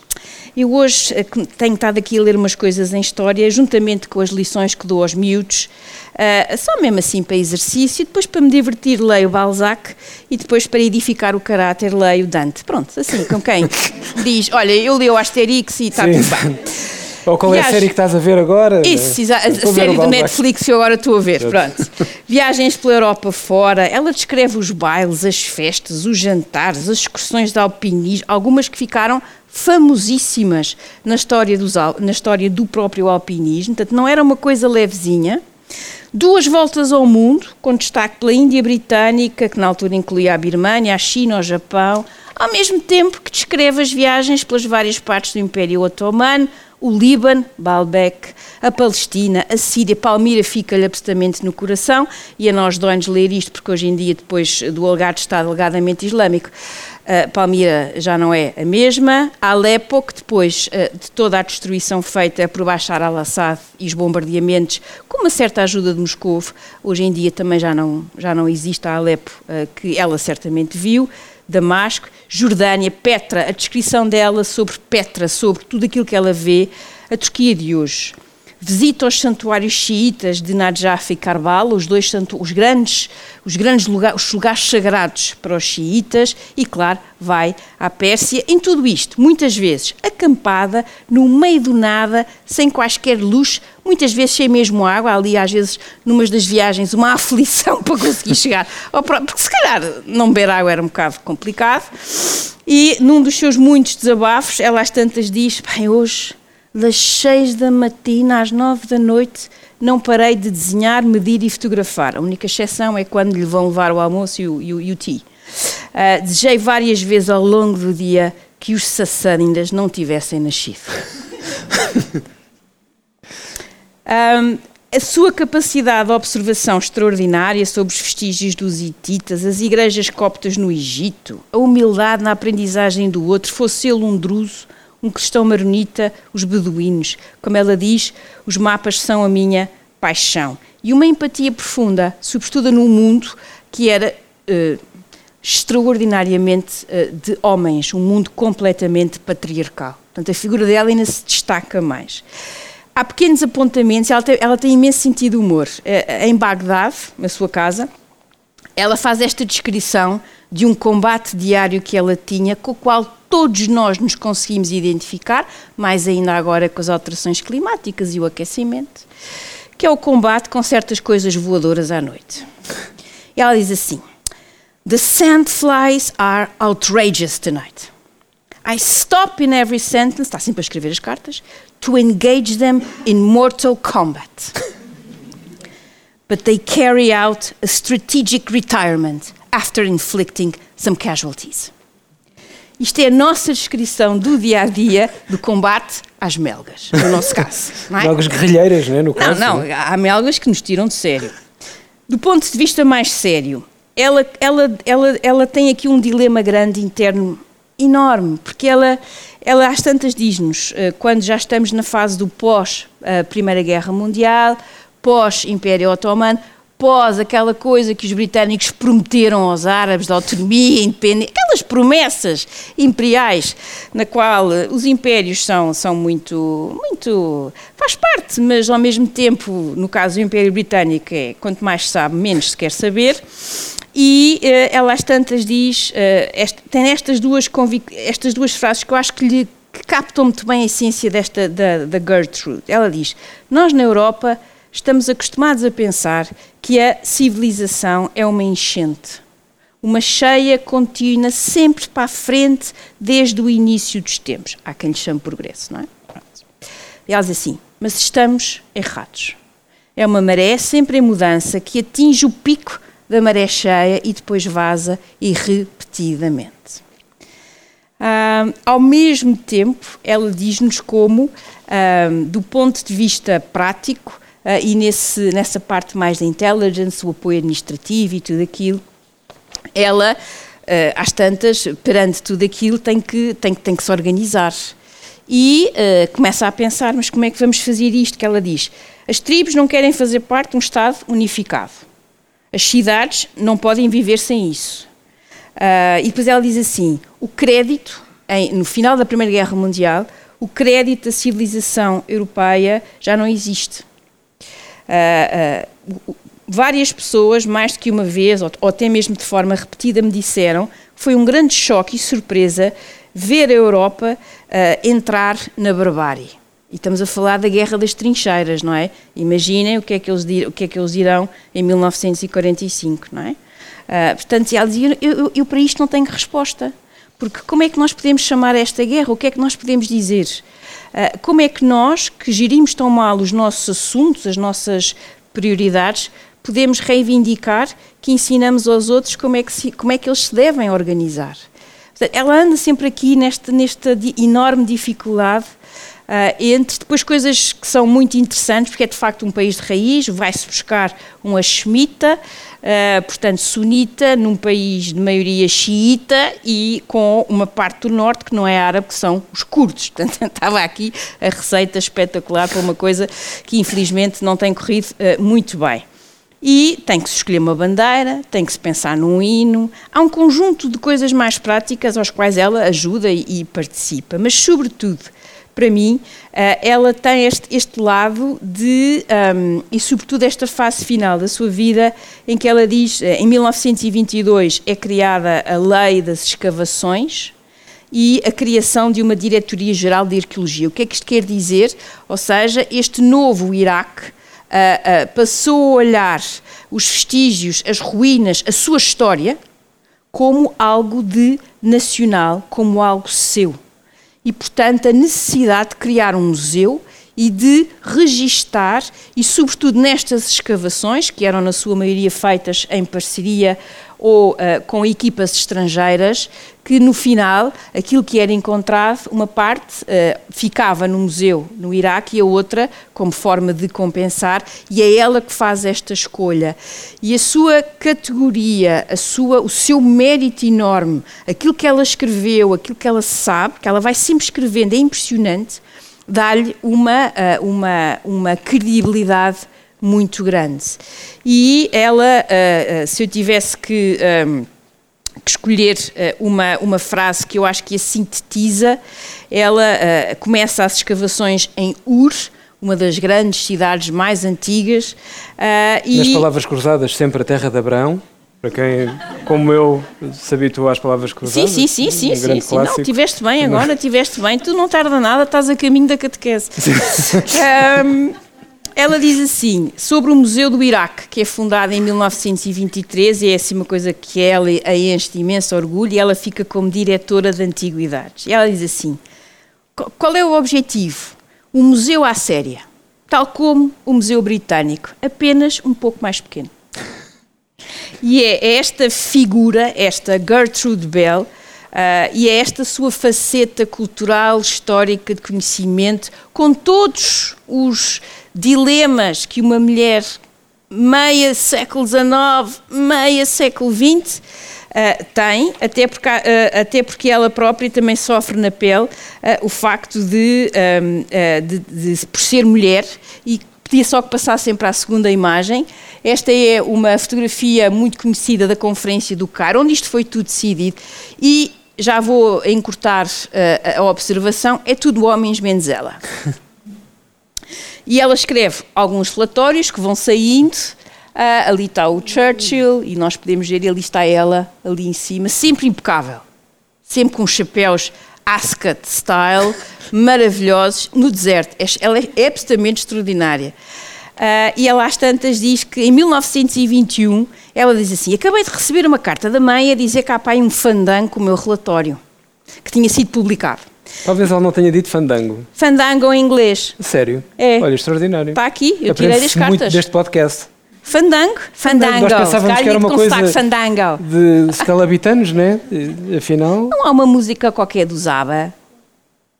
Speaker 3: eu hoje eh, tenho estado aqui a ler umas coisas em história, juntamente com as lições que dou aos miúdos, uh, só mesmo assim para exercício, depois para me divertir leio Balzac e depois para edificar o caráter leio Dante. Pronto, assim, com quem (laughs) diz, olha, eu leio o Asterix e está tudo bem.
Speaker 2: Ou qual é a série que estás a ver agora?
Speaker 3: Isso, a, a série do Netflix que eu agora estou a ver, pronto. Viagens pela Europa fora, ela descreve os bailes, as festas, os jantares, as excursões de alpinismo, algumas que ficaram famosíssimas na história, dos, na história do próprio alpinismo, portanto não era uma coisa levezinha. Duas voltas ao mundo, com destaque pela Índia Britânica, que na altura incluía a Birmânia, a China, o Japão, ao mesmo tempo que descreve as viagens pelas várias partes do Império Otomano, o Líbano, Baalbek, a Palestina, a Síria, Palmira fica-lhe absolutamente no coração e a nós dói-nos ler isto porque hoje em dia, depois do Algarve está alegadamente islâmico, Uh, Palmira já não é a mesma. Alepo, que depois uh, de toda a destruição feita por Bashar al-Assad e os bombardeamentos, com uma certa ajuda de Moscou, hoje em dia também já não, já não existe a Alepo uh, que ela certamente viu. Damasco, Jordânia, Petra, a descrição dela sobre Petra, sobre tudo aquilo que ela vê, a Turquia de hoje. Visita os santuários xiitas de Najaf e Karbala, os dois os grandes, os grandes lugares, os lugares sagrados para os xiitas, e claro, vai à Pérsia. Em tudo isto, muitas vezes acampada, no meio do nada, sem quaisquer luz, muitas vezes sem mesmo água, ali às vezes, numas das viagens, uma (laughs) aflição para conseguir chegar, porque se calhar não beber água era um bocado complicado. E num dos seus muitos desabafos, ela às tantas diz: Bem, hoje das seis da matina às nove da noite, não parei de desenhar, medir e fotografar. A única exceção é quando lhe vão levar o almoço e o, e o, e o tea. Uh, desejei várias vezes ao longo do dia que os sassârindas não tivessem nascido. (laughs) um, a sua capacidade de observação extraordinária sobre os vestígios dos hititas, as igrejas coptas no Egito, a humildade na aprendizagem do outro, fosse ele um druso, um cristão maronita, os beduínos. Como ela diz, os mapas são a minha paixão. E uma empatia profunda, sobretudo num mundo que era uh, extraordinariamente uh, de homens, um mundo completamente patriarcal. Portanto, a figura dela ainda se destaca mais. Há pequenos apontamentos, ela tem, ela tem imenso sentido de humor. Uh, em Bagdade, na sua casa, ela faz esta descrição de um combate diário que ela tinha, com o qual todos nós nos conseguimos identificar, mais ainda agora com as alterações climáticas e o aquecimento, que é o combate com certas coisas voadoras à noite. E ela diz assim: The sandflies are outrageous tonight. I stop in every sentence, está sempre a escrever as cartas, to engage them in mortal combat. But they carry out a strategic retirement after inflicting some casualties. Isto é a nossa descrição do dia a dia do combate às melgas, no nosso caso.
Speaker 2: Não é? Melgas guerrilheiras, não é? No caso,
Speaker 3: não, não, é? há melgas que nos tiram de sério. Do ponto de vista mais sério, ela, ela, ela, ela tem aqui um dilema grande interno enorme, porque ela, ela às tantas diz-nos, eh, quando já estamos na fase do pós-Primeira eh, Guerra Mundial, pós-Império Otomano, pós aquela coisa que os britânicos prometeram aos árabes da autonomia, independência, aquelas promessas imperiais na qual eh, os impérios são, são muito, muito, faz parte, mas ao mesmo tempo, no caso do Império Britânico, é quanto mais se sabe, menos se quer saber. E uh, ela às tantas diz, uh, esta, tem estas duas, estas duas frases que eu acho que lhe que captam muito bem a essência desta da, da Gertrude. Ela diz: Nós na Europa estamos acostumados a pensar que a civilização é uma enchente, uma cheia contínua, sempre para a frente, desde o início dos tempos. Há quem lhe chame progresso, não é? E ela diz assim: mas estamos errados. É uma maré sempre em mudança que atinge o pico da maré cheia e depois vaza irrepetidamente. Ah, ao mesmo tempo, ela diz-nos como, ah, do ponto de vista prático, e nesse, nessa parte mais da intelligence, o apoio administrativo e tudo aquilo, ela, uh, às tantas, perante tudo aquilo, tem que, tem, tem que se organizar. E uh, começa a pensar, mas como é que vamos fazer isto? Que ela diz, as tribos não querem fazer parte de um Estado unificado. As cidades não podem viver sem isso. Uh, e depois ela diz assim: o crédito, em, no final da Primeira Guerra Mundial, o crédito da civilização europeia já não existe. Uh, uh, várias pessoas, mais do que uma vez, ou, ou, até mesmo de forma repetida, me disseram que foi um grande choque e surpresa ver a Europa uh, entrar na barbárie. E estamos a falar da Guerra das Trincheiras, não é? Imaginem o que é que eles, o que é que eles dirão em 1945, não é? Uh, portanto, ela dizia, eu, eu, eu, para isto não tenho resposta. Porque como é que nós podemos chamar esta guerra? O que é que nós podemos dizer? Ah, como é que nós, que gerimos tão mal os nossos assuntos, as nossas prioridades, podemos reivindicar que ensinamos aos outros como é que, se, como é que eles se devem organizar? Ela anda sempre aqui nesta, nesta enorme dificuldade Uh, entre depois coisas que são muito interessantes, porque é de facto um país de raiz, vai-se buscar um Hashemita, uh, portanto sunita, num país de maioria xiita e com uma parte do norte que não é árabe, que são os curdos. (laughs) Portanto, estava aqui a receita espetacular para uma coisa que infelizmente não tem corrido uh, muito bem. E tem que se escolher uma bandeira, tem que se pensar num hino. Há um conjunto de coisas mais práticas aos quais ela ajuda e, e participa, mas, sobretudo, para mim, uh, ela tem este, este lado de, um, e sobretudo esta fase final da sua vida, em que ela diz, uh, em 1922 é criada a lei das escavações, e a criação de uma Diretoria-Geral de Arqueologia. O que é que isto quer dizer? Ou seja, este novo Iraque uh, uh, passou a olhar os vestígios, as ruínas, a sua história, como algo de nacional, como algo seu. E, portanto, a necessidade de criar um museu e de registar, e sobretudo nestas escavações, que eram na sua maioria feitas em parceria ou uh, com equipas estrangeiras, que no final aquilo que era encontrado, uma parte uh, ficava no museu no Iraque e a outra como forma de compensar, e é ela que faz esta escolha. E a sua categoria, a sua, o seu mérito enorme, aquilo que ela escreveu, aquilo que ela sabe, que ela vai sempre escrevendo, é impressionante, dá-lhe uma, uh, uma, uma credibilidade muito grande. E ela, uh, se eu tivesse que, um, que escolher uma, uma frase que eu acho que a sintetiza, ela começa as escavações em Ur, uma das grandes cidades mais antigas.
Speaker 2: Uh, Nas palavras cruzadas, sempre a terra de Abraão. Para quem, como eu, se habitua às palavras cruzadas.
Speaker 3: Sim, sim, sim, um sim, sim. Não, tiveste bem agora, (laughs) tiveste bem. Tu não tarda nada, estás a caminho da catequese. um, (laughs) ela diz assim, sobre o Museu do Iraque, que é fundado em 1923, e é assim uma coisa que ela a enche de imenso orgulho, e ela fica como diretora de antiguidades. E ela diz assim, qual é o objetivo? Um museu à séria, tal como o Museu Britânico, apenas um pouco mais pequeno. E é esta figura, esta Gertrude Bell, uh, e é esta sua faceta cultural, histórica, de conhecimento, com todos os dilemas que uma mulher meia século XIX, meia século XX uh, tem, até porque, uh, até porque ela própria também sofre na pele uh, o facto de, um, de, de, por ser mulher e pedia só que passassem para a segunda imagem. Esta é uma fotografia muito conhecida da Conferência do CAR, onde isto foi tudo decidido. E já vou encurtar uh, a observação: é tudo homens menos ela. e ela escreve alguns relatórios que vão saindo. Uh, ali está o Churchill, e nós podemos ver, ali está ela, ali em cima, sempre impecável, sempre com chapéus Ascot style, maravilhosos, no deserto. Ela é absolutamente extraordinária. Uh, e ela às tantas diz que em 1921 ela diz assim: Acabei de receber uma carta da mãe a dizer que há pai um fandango com o meu relatório, que tinha sido publicado.
Speaker 2: Talvez ela não tenha dito fandango.
Speaker 3: Fandango em inglês.
Speaker 2: Sério?
Speaker 3: É.
Speaker 2: Olha, extraordinário.
Speaker 3: Está aqui, eu tirei das cartas.
Speaker 2: muito deste podcast.
Speaker 3: Fandango? Fandango.
Speaker 2: Nós pensávamos que era uma coisa
Speaker 3: fandango.
Speaker 2: de (laughs) escalabitanos, né? Afinal...
Speaker 3: Não há uma música qualquer do Zaba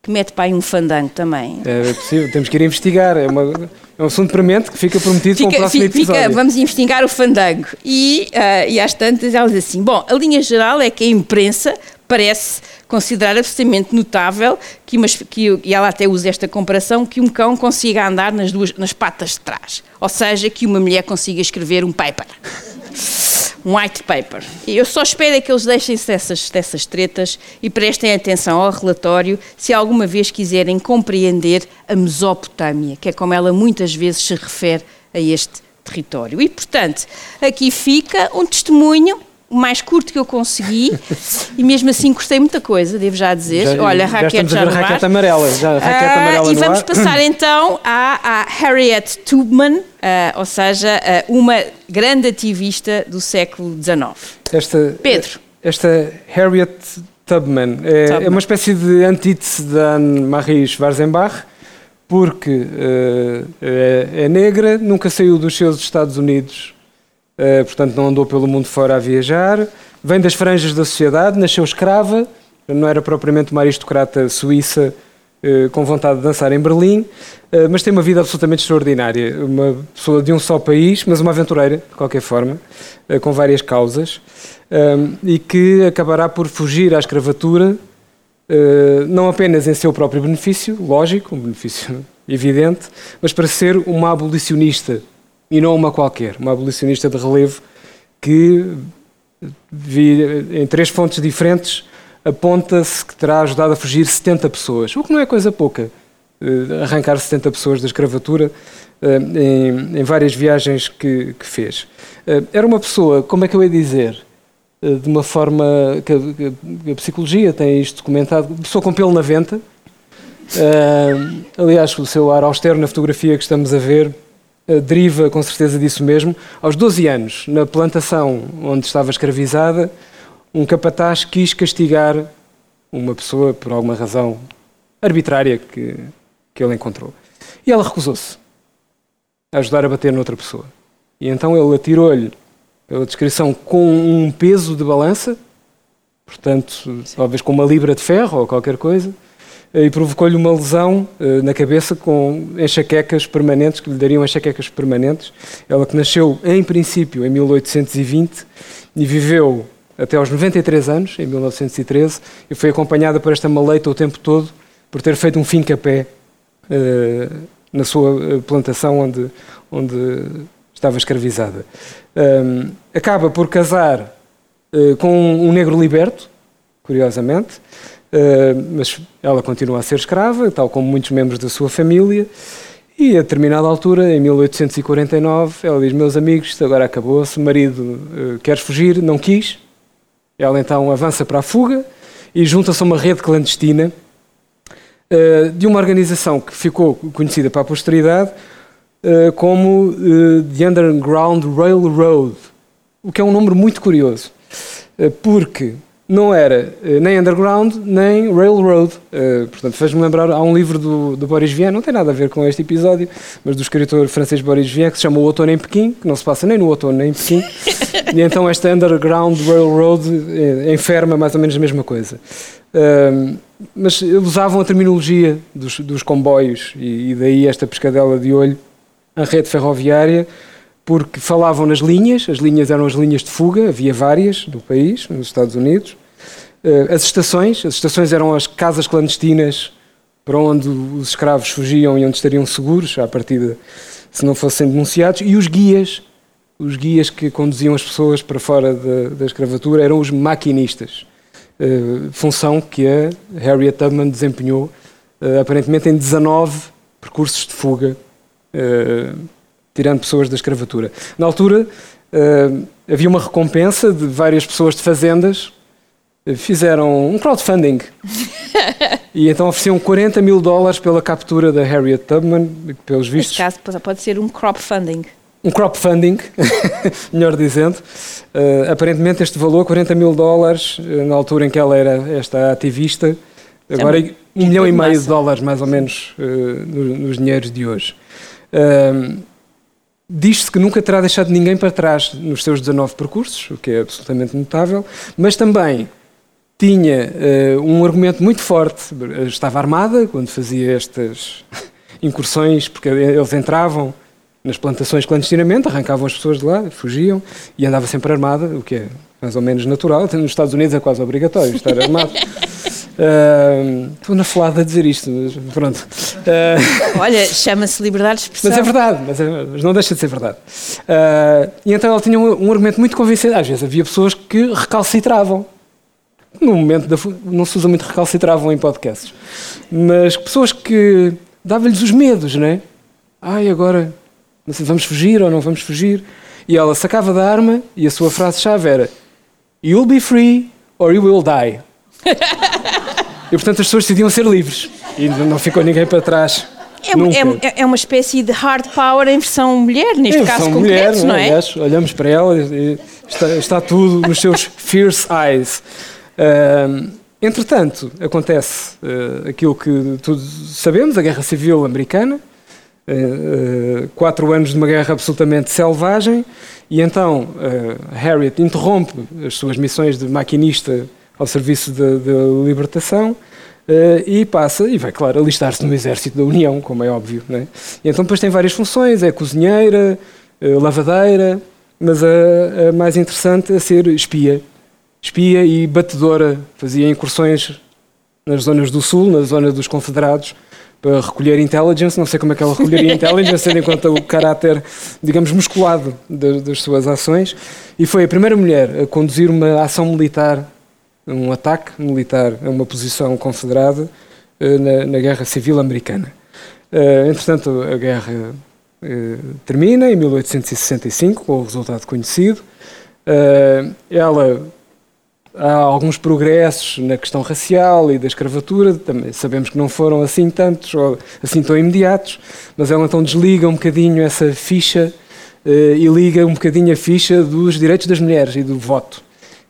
Speaker 3: que mete para aí um fandango também.
Speaker 2: É possível, temos que ir investigar. É, uma, é um assunto premente que fica prometido fica, para o próximo
Speaker 3: fica,
Speaker 2: episódio.
Speaker 3: Vamos investigar o fandango. E, uh, e às tantas ela diz assim, bom, a linha geral é que a imprensa parece considerar absolutamente notável que, uma, que, e ela até usa esta comparação, que um cão consiga andar nas, duas, nas patas de trás. Ou seja, que uma mulher consiga escrever um paper. Um white paper. Eu só espero é que eles deixem-se dessas, dessas tretas e prestem atenção ao relatório se alguma vez quiserem compreender a Mesopotâmia, que é como ela muitas vezes se refere a este território. E, portanto, aqui fica um testemunho mais curto que eu consegui e mesmo assim gostei muita coisa, devo já dizer.
Speaker 2: Já,
Speaker 3: Olha,
Speaker 2: já
Speaker 3: raquete
Speaker 2: já, raquete amarela, já, raquete uh, amarela
Speaker 3: E vamos ar. passar (clears throat) então à, à Harriet Tubman, uh, ou seja, uh, uma grande ativista do século XIX.
Speaker 2: Esta,
Speaker 3: Pedro.
Speaker 2: Esta Harriet Tubman é, Tubman. é uma espécie de antítese da Anne-Marie Schwarzenbach, porque é, é negra, nunca saiu dos seus Estados Unidos uh, portanto não andou pelo mundo fora a viajar, vem das franjas da sociedade, nasceu escrava, não era propriamente uma aristocrata suíça uh, com vontade de dançar em Berlim, uh, mas tem uma vida absolutamente extraordinária, uma pessoa de um só país, mas uma aventureira, de qualquer forma, com várias causas, e que acabará por fugir à escravatura, não apenas em seu próprio benefício, lógico, um benefício (laughs) evidente, mas para ser uma abolicionista e não uma qualquer, uma abolicionista de relevo que, em três fontes diferentes, aponta-se que terá ajudado a fugir 70 pessoas, o que não é coisa pouca. arrancar 70 pessoas da escravatura em, em várias viagens que, que fez. Era uma pessoa, como é que eu ia dizer? de uma forma que a, psicologia tem isto documentado, pessoa com pelo na venta. Aliás, o seu ar austero na fotografia que estamos a ver deriva com certeza disso mesmo. Aos 12 anos, na plantação onde estava escravizada, um capataz quis castigar uma pessoa por alguma razão arbitrária que, que ele encontrou. E ela recusou-se a ajudar a bater noutra pessoa. E então ele atirou-lhe pela descrição, com um peso de balança, portanto, Sim. talvez com uma libra de ferro ou qualquer coisa, e provocou-lhe uma lesão uh, na cabeça com enxaquecas permanentes, que lhe dariam enxaquecas permanentes. Ela que nasceu, em princípio, em 1820 e viveu até aos 93 anos, em 1913, e foi acompanhada por esta maleita o tempo todo, por ter feito um fim-capé uh, na sua eh, plantação onde, onde estava escravizada. Um, acaba por casar uh, com um negro liberto, curiosamente, mas ela continua a ser escrava, tal como muitos membros da sua família. E a determinada altura, em 1849, ela diz: Meus amigos, isto agora acabou-se, marido uh, queres fugir? Não quis. Ela então avança para a fuga e junta-se a uma rede clandestina uh, de uma organização que ficou conhecida para a posteridade como The Underground Railroad, o que é um nome muito curioso, porque não era nem underground nem railroad. portanto, fez-me lembrar, há um livro do, do, Boris Vian, não tem nada a ver com este episódio, mas do escritor francês Boris Vian, que se chama O Outono em Pequim, que não se passa nem no outono nem em Pequim. (laughs) e então esta Underground Railroad enferma mais ou menos a mesma coisa. mas usavam a terminologia dos, dos comboios e, e daí esta pescadela de olho a rede ferroviária porque falavam nas linhas, as linhas eram as linhas de fuga, havia várias do país, nos Estados Unidos. Eh, as estações, as estações eram as casas clandestinas para onde os escravos fugiam e onde estariam seguros, à partida, se não fossem denunciados, e os guias, os guias que conduziam as pessoas para fora da, da escravatura eram os maquinistas, eh, função que a Harriet Tubman desempenhou eh, aparentemente em 19 percursos de fuga uh, tirando pessoas da escravatura. Na altura, uh, havia uma recompensa de várias pessoas de fazendas, uh, fizeram um crowdfunding. (laughs) e então ofereciam 40 mil dólares pela captura da Harriet Tubman, pelos vistos.
Speaker 3: Neste caso, pode ser um crowdfunding.
Speaker 2: Um crowdfunding, (laughs) melhor dizendo. Uh, aparentemente, este valor, 40 mil dólares, na altura em que ela era esta ativista, agora é um milhão e meio de dólares, mais ou menos, nos, nos dinheiros de hoje. Diz-se que nunca terá deixado ninguém para trás nos seus 19 percursos, o que é absolutamente notável, mas também tinha uh, um argumento muito forte. Estava armada quando fazia estas (laughs) incursões, porque eles entravam nas plantações clandestinamente, arrancavam as pessoas de lá, fugiam e andava sempre armada, o que é mais ou menos natural. Nos Estados Unidos é quase obrigatório estar armado. (laughs) Uh, estou na falada a dizer isto, mas pronto.
Speaker 3: Uh, Olha, chama-se liberdade de expressão.
Speaker 2: Mas é verdade, mas, é, mas não deixa de ser verdade. Uh, e então ela tinha um, um, argumento muito convincente. Às vezes havia pessoas que recalcitravam. No momento da, não se usa muito recalcitravam em podcasts, mas pessoas que davam-lhes os medos, não é? Ai, agora vamos fugir ou não vamos fugir? E ela sacava da arma e a sua frase-chave era You'll be free or you will die. (laughs) E portanto as pessoas decidiam ser livres e não ficou ninguém para trás.
Speaker 3: É, é, é, é, uma espécie de hard power em versão mulher, neste em caso concreto, mulher, não é?
Speaker 2: Aliás, olhamos para ela e está, está tudo nos seus (laughs) fierce eyes. Uh, entretanto, acontece uh, aquilo que todos sabemos, a Guerra Civil Americana, uh, quatro anos de uma guerra absolutamente selvagem, e então Harriet interrompe as suas missões de maquinista ao serviço da libertação Uh, e passa, e vai, claro, alistar-se no exército da União, como é óbvio. Né? E então depois tem várias funções, é cozinheira, uh, lavadeira, mas a, a, mais interessante é ser espia. Espia e batedora, fazia incursões nas zonas do Sul, na zona dos Confederados, para recolher intelligence, não sei como é que ela recolheria (laughs) intelligence, tendo em conta o caráter, digamos, musculado das, das suas ações, e foi a primeira mulher a conduzir uma ação militar um ataque militar a uma posição confederada eh, na, na Guerra Civil Americana. Uh, entretanto, a guerra uh, termina em 1865, com o resultado conhecido. Ela há alguns progressos na questão racial e da escravatura, também sabemos que não foram assim tantos ou assim tão imediatos, mas ela então desliga um bocadinho essa ficha e liga um bocadinho a ficha dos direitos das mulheres e do voto.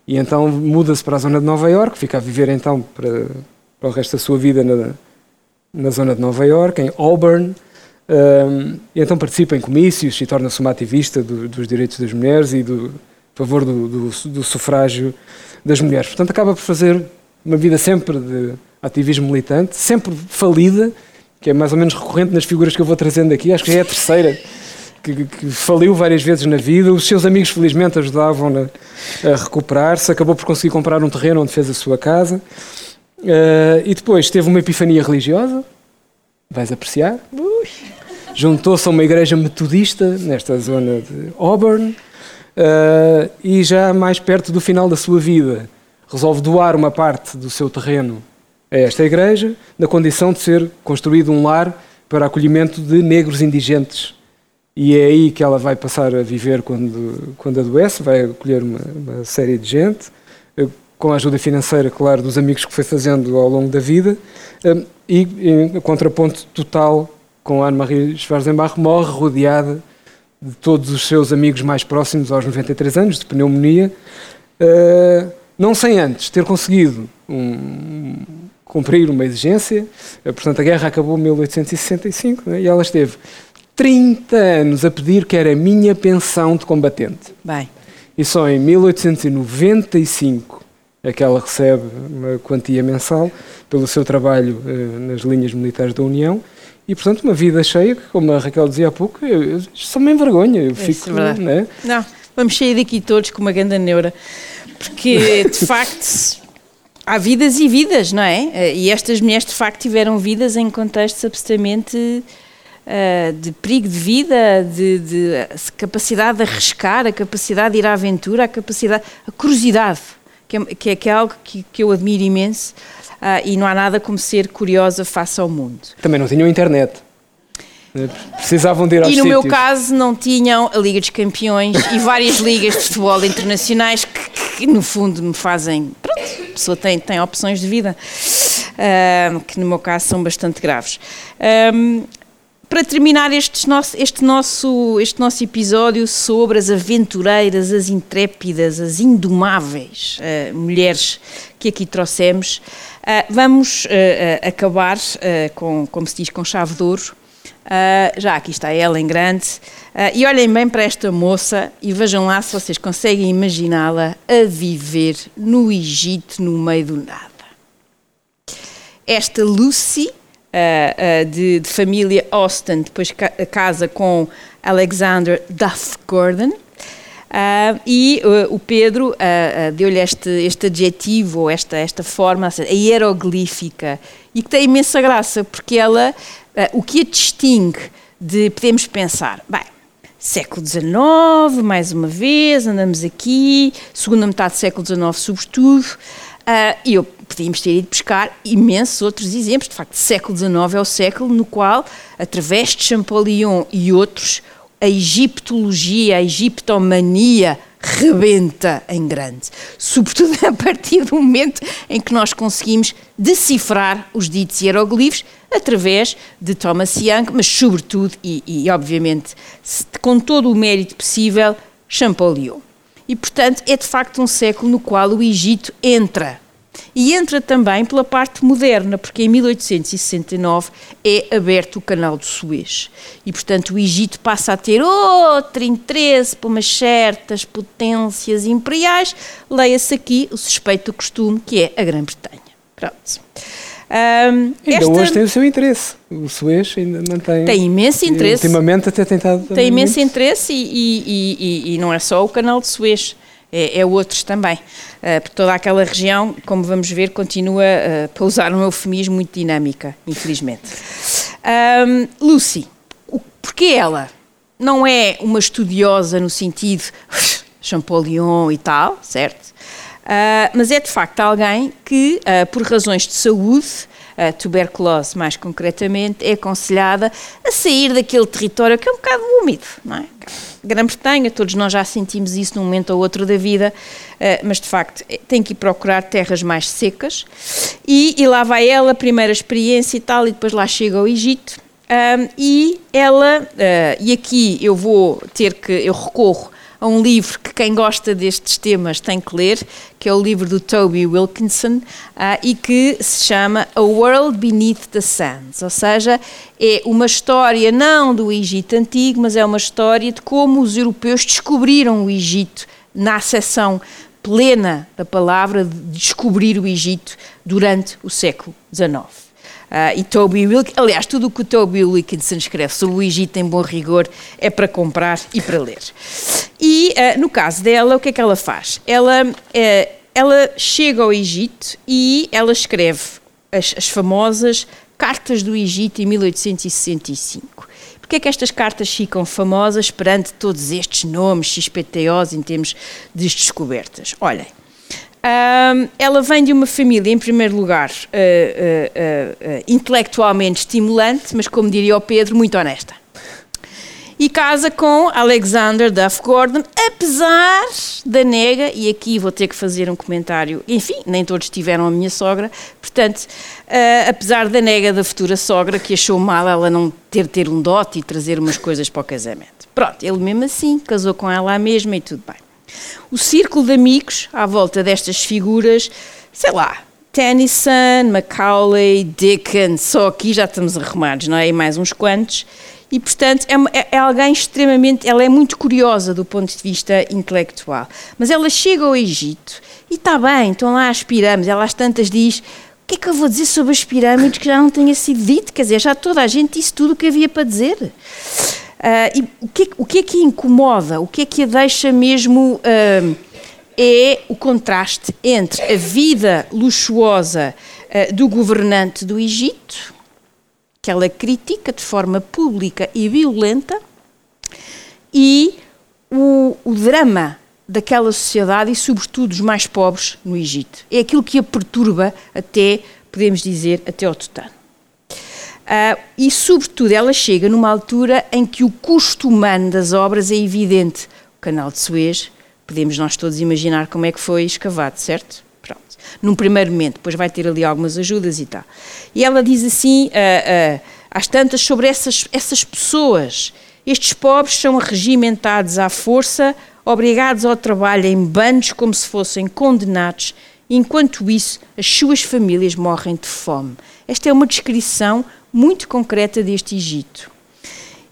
Speaker 2: E então muda-se para a zona de Nova Iorque, fica a viver então para, para o resto da sua vida na, na zona de Nova Iorque, em Auburn, um, e então participa em comícios e torna-se uma ativista do, dos direitos das mulheres e do favor do, do, do sufrágio das mulheres. Portanto, acaba por fazer uma vida sempre de ativismo militante, sempre falida, que é mais ou menos recorrente nas figuras que eu vou trazendo aqui. Acho que já é a terceira (laughs) que, que faliu várias vezes na vida. Os seus amigos, felizmente, ajudavam-na a recuperar-se. Acabou por conseguir comprar um terreno onde fez a sua casa. Uh, e depois teve uma epifania religiosa. Vais apreciar. Juntou-se a uma igreja metodista nesta zona de Auburn. Uh, e já mais perto do final da sua vida, resolve doar uma parte do seu terreno a esta igreja, na condição de ser construído um lar para acolhimento de negros indigentes. E é aí que ela vai passar a viver quando, quando adoece, vai acolher uma, uma série de gente, uh, com a ajuda financeira, claro, dos amigos que foi fazendo ao longo da vida, uh, e em contraponto total com Anne-Marie Schwarzenbach, morre rodeada de todos os seus amigos mais próximos aos 93 anos, de pneumonia, uh, não sem antes ter conseguido um, cumprir uma exigência. Portanto, a guerra acabou em 1865 né, e ela esteve 30 anos a pedir que era a minha pensão de combatente.
Speaker 3: Bem.
Speaker 2: E só em 1895 é que ela recebe uma quantia mensal pelo seu trabalho uh, nas linhas militares da União e, portanto, uma vida cheia, como a Raquel dizia há pouco, eu, eu, só me envergonha. Eu fico,
Speaker 3: é
Speaker 2: né?
Speaker 3: Não, vamos sair daqui todos com uma grande neura. Porque, de (laughs) facto, há vidas e vidas, não é? E estas mulheres, de facto, tiveram vidas em contextos absolutamente uh, de perigo de vida, de, de capacidade de arriscar, a capacidade de ir à aventura, a capacidade, a curiosidade, que é, que é, que é algo que, que eu admiro imenso uh, e não há nada como ser curiosa face ao mundo.
Speaker 2: Também não tinham internet. Precisavam de ir aos
Speaker 3: E no
Speaker 2: sítios.
Speaker 3: meu caso não tinham a Liga dos Campeões e várias (laughs) ligas de futebol internacionais que, que no fundo me fazem. Pronto, a pessoa tem, tem opções de vida, uh, que no meu caso são bastante graves. Um, para terminar este nosso, este, nosso, este nosso episódio sobre as aventureiras, as intrépidas, as indomáveis uh, mulheres que aqui trouxemos, uh, vamos uh, acabar com, como se diz, com chave de ouro. já aqui está ela em grande. e olhem bem para esta moça e vejam lá se vocês conseguem imaginá-la a viver no Egito, no meio do nada. Esta Lucy uh, de, de, família Austin, depois ca casa com Alexander Duff Gordon. Uh, e uh, o Pedro uh, deu-lhe este, este adjetivo, esta, esta forma, a hieroglífica, e que tem imensa graça, porque ela, o que a distingue de, podemos pensar, bem, século XIX, mais uma vez, andamos aqui, segunda metade do século XIX sobretudo, e eu podíamos ter ido buscar imensos outros exemplos. De facto, século XIX é o século no qual, através de Champollion e outros, a egiptologia, a egiptomania rebenta em grande. Sobretudo (laughs) a partir do momento em que nós conseguimos decifrar os ditos hieroglifos através de Thomas Young, mas sobretudo e, e obviamente com todo o mérito possível, Champollion. E portanto é de facto um século no qual o Egito entra e entra também pela parte moderna, porque em 1869 é aberto o canal do Suez. E, portanto, o Egito passa a ter outro interesse por umas certas potências imperiais. Leia-se aqui o suspeito do costume, que é a Grã-Bretanha. Pronto.
Speaker 2: Um, ainda esta... hoje tem o seu interesse. O Suez ainda mantém.
Speaker 3: Tem imenso interesse.
Speaker 2: Ultimamente até tentado.
Speaker 3: Tem imenso muito. interesse e, e, e, e, não é só o canal de Suez é, é outros também. Uh, por toda aquela região, como vamos ver, continua, uh, para usar um eufemismo, muito dinâmica, infelizmente. Um, Lucy, porquê ela não é uma estudiosa no sentido Champollion e tal, certo? Uh, mas é de facto alguém que, uh, por razões de saúde, a tuberculose mais concretamente, é aconselhada a sair daquele território que é um bocado úmido, não é? Grã-Bretanha, todos nós já sentimos isso num momento ou outro da vida, mas de facto eh, tem que ir procurar terras mais secas. E, e lá vai ela, primeira experiência e tal, e depois lá chega ao Egito. E ela, e aqui eu vou ter que, eu recorro a um livro que quem gosta destes temas tem que ler, que é o livro do Toby Wilkinson, uh, e que se chama A World Beneath the Sands, ou seja, é uma história não do Egito antigo, mas é uma história de como os europeus descobriram o Egito na acessão plena da palavra de descobrir o Egito durante o século XIX. Uh, e Toby Wilkinson, aliás, tudo o que o Toby Wilkinson escreve sobre o Egito em bom rigor é para comprar e para ler. E uh, no caso dela, o que é que ela faz? Ela, uh, ela chega ao Egito e ela escreve as, as famosas Cartas do Egito em 1865. Porquê é que estas cartas ficam famosas perante todos estes nomes XPTOs em termos de descobertas? Olhem, um, ela vem de uma família, em primeiro lugar, uh, uh, uh, intelectualmente estimulante, mas, como diria o Pedro, muito honesta. E casa com Alexander Duff Gordon, apesar da nega, e aqui vou ter que fazer um comentário, enfim, nem todos tiveram a minha sogra, portanto, apesar da nega da futura sogra, que achou mal ela não ter ter um dote e trazer umas coisas para o casamento. Pronto, ele mesmo assim casou com ela mesma e tudo bem. O círculo de amigos à volta destas figuras, sei lá, Tennyson, Macaulay, Dickens, só aqui já estamos arrumados, não é? E mais uns quantos. E, portanto, é, é, é, alguém extremamente. Ela é muito curiosa do ponto de vista intelectual. Mas ela chega ao Egito e está bem, estão lá as pirâmides. Ela às tantas diz: O que é que eu vou dizer sobre as pirâmides que já não tenha sido dito? Quer dizer, já toda a gente disse tudo o que havia para dizer. Uh, e o que, o que é que a incomoda? O que é que a deixa mesmo. Uh, é o contraste entre a vida luxuosa uh, do governante do Egito, que ela critica de forma pública e violenta, e o, o drama daquela sociedade e, sobretudo, dos mais pobres no Egito. É aquilo que a perturba até, podemos dizer, até ao tutano. Uh, e, sobretudo, ela chega numa altura em que o custo humano das obras é evidente. O canal de Suez, podemos nós todos imaginar como é que foi escavado, certo? Pronto. Num primeiro momento, depois vai ter ali algumas ajudas e tal. E ela diz assim, uh, uh, às tantas, sobre essas, essas pessoas. Estes pobres são regimentados à força, obrigados ao trabalho em bandos como se fossem condenados, enquanto isso as suas famílias morrem de fome. Esta é uma descrição muito concreta deste Egito.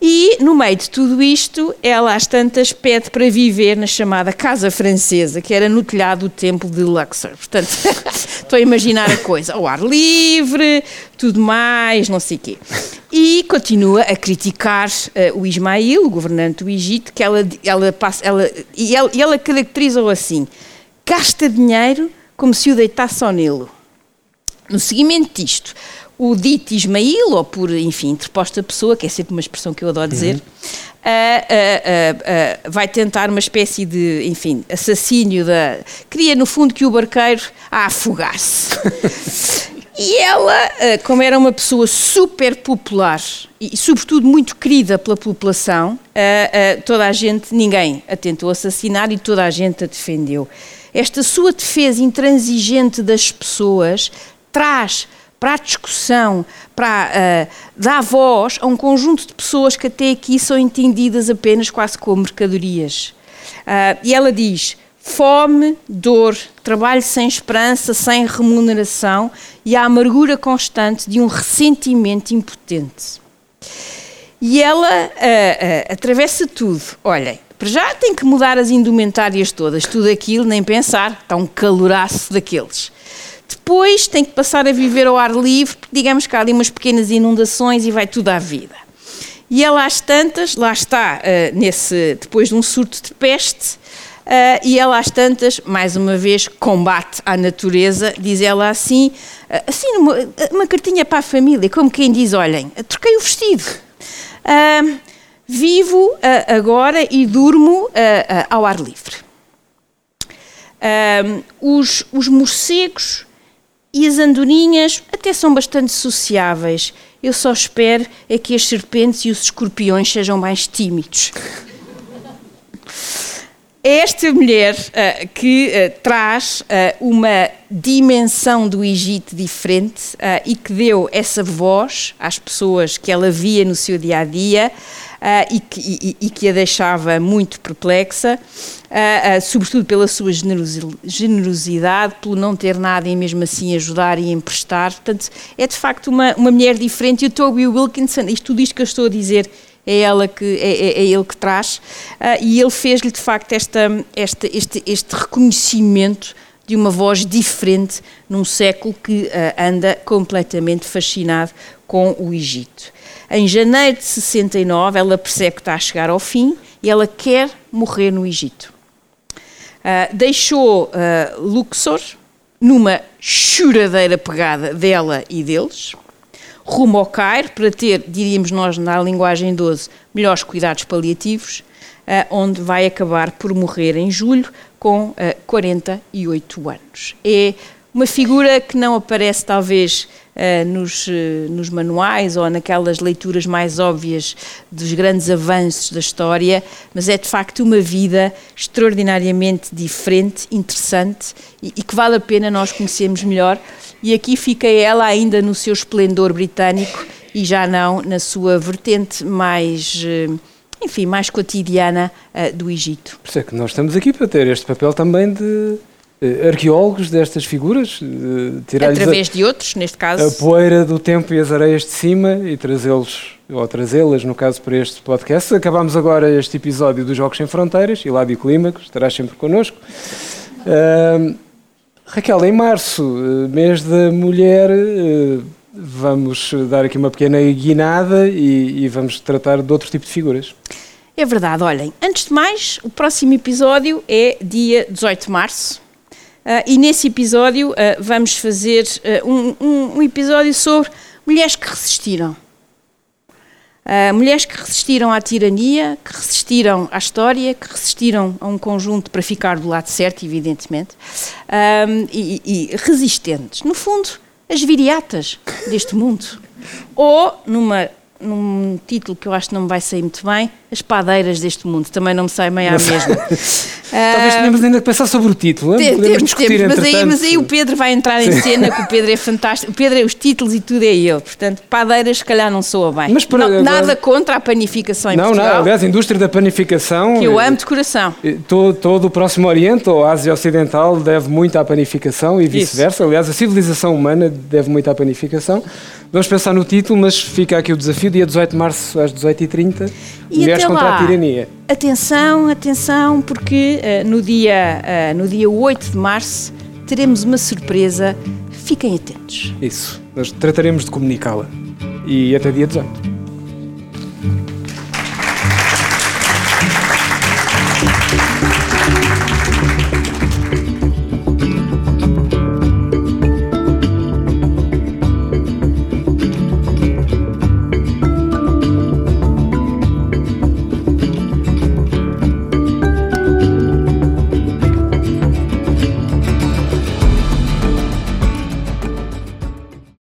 Speaker 3: E, no meio de tudo isto, ela às tantas pede para viver na chamada Casa Francesa, que era no telhado do templo de Luxor. Portanto, (laughs) estou a imaginar a coisa, ao ar livre, tudo mais, não sei o quê. E continua a criticar uh, o Ismail, o governante do Egito, que ela, ela passa, ela, e ela, ela caracteriza-o assim, gasta dinheiro como se o deitasse ao Nilo. No seguimento disto, o dito Ismail, ou por, enfim, interposta pessoa, que é sempre uma expressão que eu adoro dizer, uhum. uh, uh, uh, vai tentar uma espécie de, enfim, assassínio da. Queria, no fundo, que o barqueiro a afogasse. (laughs) e ela, como era uma pessoa super popular e, sobretudo, muito querida pela população, toda a gente, ninguém a tentou assassinar e toda a gente a defendeu. Esta sua defesa intransigente das pessoas traz para a discussão, para uh, dar voz a um conjunto de pessoas que até aqui são entendidas apenas quase como mercadorias. Uh, e ela diz: fome, dor, trabalho sem esperança, sem remuneração e a amargura constante de um ressentimento impotente. E ela uh, atravessa tudo. Olhem, para já tem que mudar as indumentárias todas, tudo aquilo, nem pensar, está um caloraço daqueles. Depois tem que passar a viver ao ar livre, digamos que há ali umas pequenas inundações e vai tudo à vida. E ela às tantas, lá está, uh, nesse, depois de um surto de peste, uh, e ela às tantas, mais uma vez, combate à natureza, diz ela assim, uh, assim uma, uma, cartinha para a família, como quem diz, olhem, troquei o vestido. vivo agora e durmo ao ar livre. os, os morcegos E as andorinhas até são bastante sociáveis. Eu só espero é que as serpentes e os escorpiões sejam mais tímidos. Esta mulher uh, que uh, traz uh, uma dimensão do Egito diferente e que deu essa voz às pessoas que ela via no seu dia a dia e que, e, e, que a deixava muito perplexa, sobretudo pela sua generosidade, pelo não ter nada e mesmo assim ajudar e emprestar. Portanto, é de facto uma, uma mulher diferente. E o Toby Wilkinson, isto, tudo isto que eu estou a dizer é, ela que, é, é, é ele que traz, uh, e ele fez-lhe de facto esta, esta, este, este reconhecimento de uma voz diferente num século que uh, anda completamente fascinado com o Egito. Em janeiro de 69, ela percebe que está a chegar ao fim e ela quer morrer no Egito. Uh, deixou uh, Luxor numa choradeira pegada dela e deles, rumo ao Cairo para ter, diríamos nós na linguagem 12, melhores cuidados paliativos, uh, onde vai acabar por morrer em julho com uh, eh, 48 anos. É uma figura que não aparece talvez uh, nos, nos manuais ou naquelas leituras mais óbvias dos grandes avanços da história, mas é de facto uma vida extraordinariamente diferente, interessante e, e que vale a pena nós conhecermos melhor e aqui fica ela ainda no seu esplendor britânico e já não na sua vertente mais eh, enfim, mais cotidiana uh, do Egito.
Speaker 2: Por isso é que nós estamos aqui para ter este papel também de uh, arqueólogos destas figuras, uh,
Speaker 3: através a, de outros, neste caso.
Speaker 2: A poeira do tempo e as areias de cima e trazê-los, ou trazê-las, no caso, para este podcast. Acabamos agora este episódio dos Jogos Sem Fronteiras, Hilário Clímaco, estarás sempre connosco. Uh, Raquel, em março, eh, mês da mulher, eh, vamos dar aqui uma pequena guinada e, e, vamos tratar de outro tipo de figuras.
Speaker 3: É verdade, olhem, antes de mais, o próximo episódio é dia 18 de março uh, e nesse episódio vamos fazer um, um, um episódio sobre mulheres que resistiram. Uh, mulheres que resistiram à tirania, que resistiram à história, que resistiram a um conjunto para ficar do lado certo, evidentemente, uh, e, e, resistentes. No fundo, as viriatas deste mundo. Ou, numa, num título que eu acho que não me vai sair muito bem, as padeiras deste mundo. Também não me sai meio à mesma. (laughs)
Speaker 2: Talvez tenhamos ainda que pensar sobre o título. Tem, temos, temos,
Speaker 3: mas, aí, mas aí o Pedro vai entrar em cena, que o Pedro é fantástico. O Pedro é os títulos e tudo é ele. Portanto, padeiras se calhar não soa bem. Mas para, não, nada contra a panificação em
Speaker 2: não,
Speaker 3: Portugal.
Speaker 2: Não, aliás, a indústria da panificação...
Speaker 3: Que eu amo de coração.
Speaker 2: Todo, todo o Próximo Oriente ou Ásia Ocidental deve muito à panificação e vice-versa. Aliás, a civilização humana deve muito à panificação. Vamos pensar no título, mas fica aqui o desafio, dia 18 de março às 18h30.
Speaker 3: E Mulheres contra lá, a tirania. Atenção, atenção, porque uh, no, dia, uh, no dia 8 de março teremos uma surpresa. Fiquem atentos.
Speaker 2: Isso, nós trataremos de comunicá-la. E até dia 18.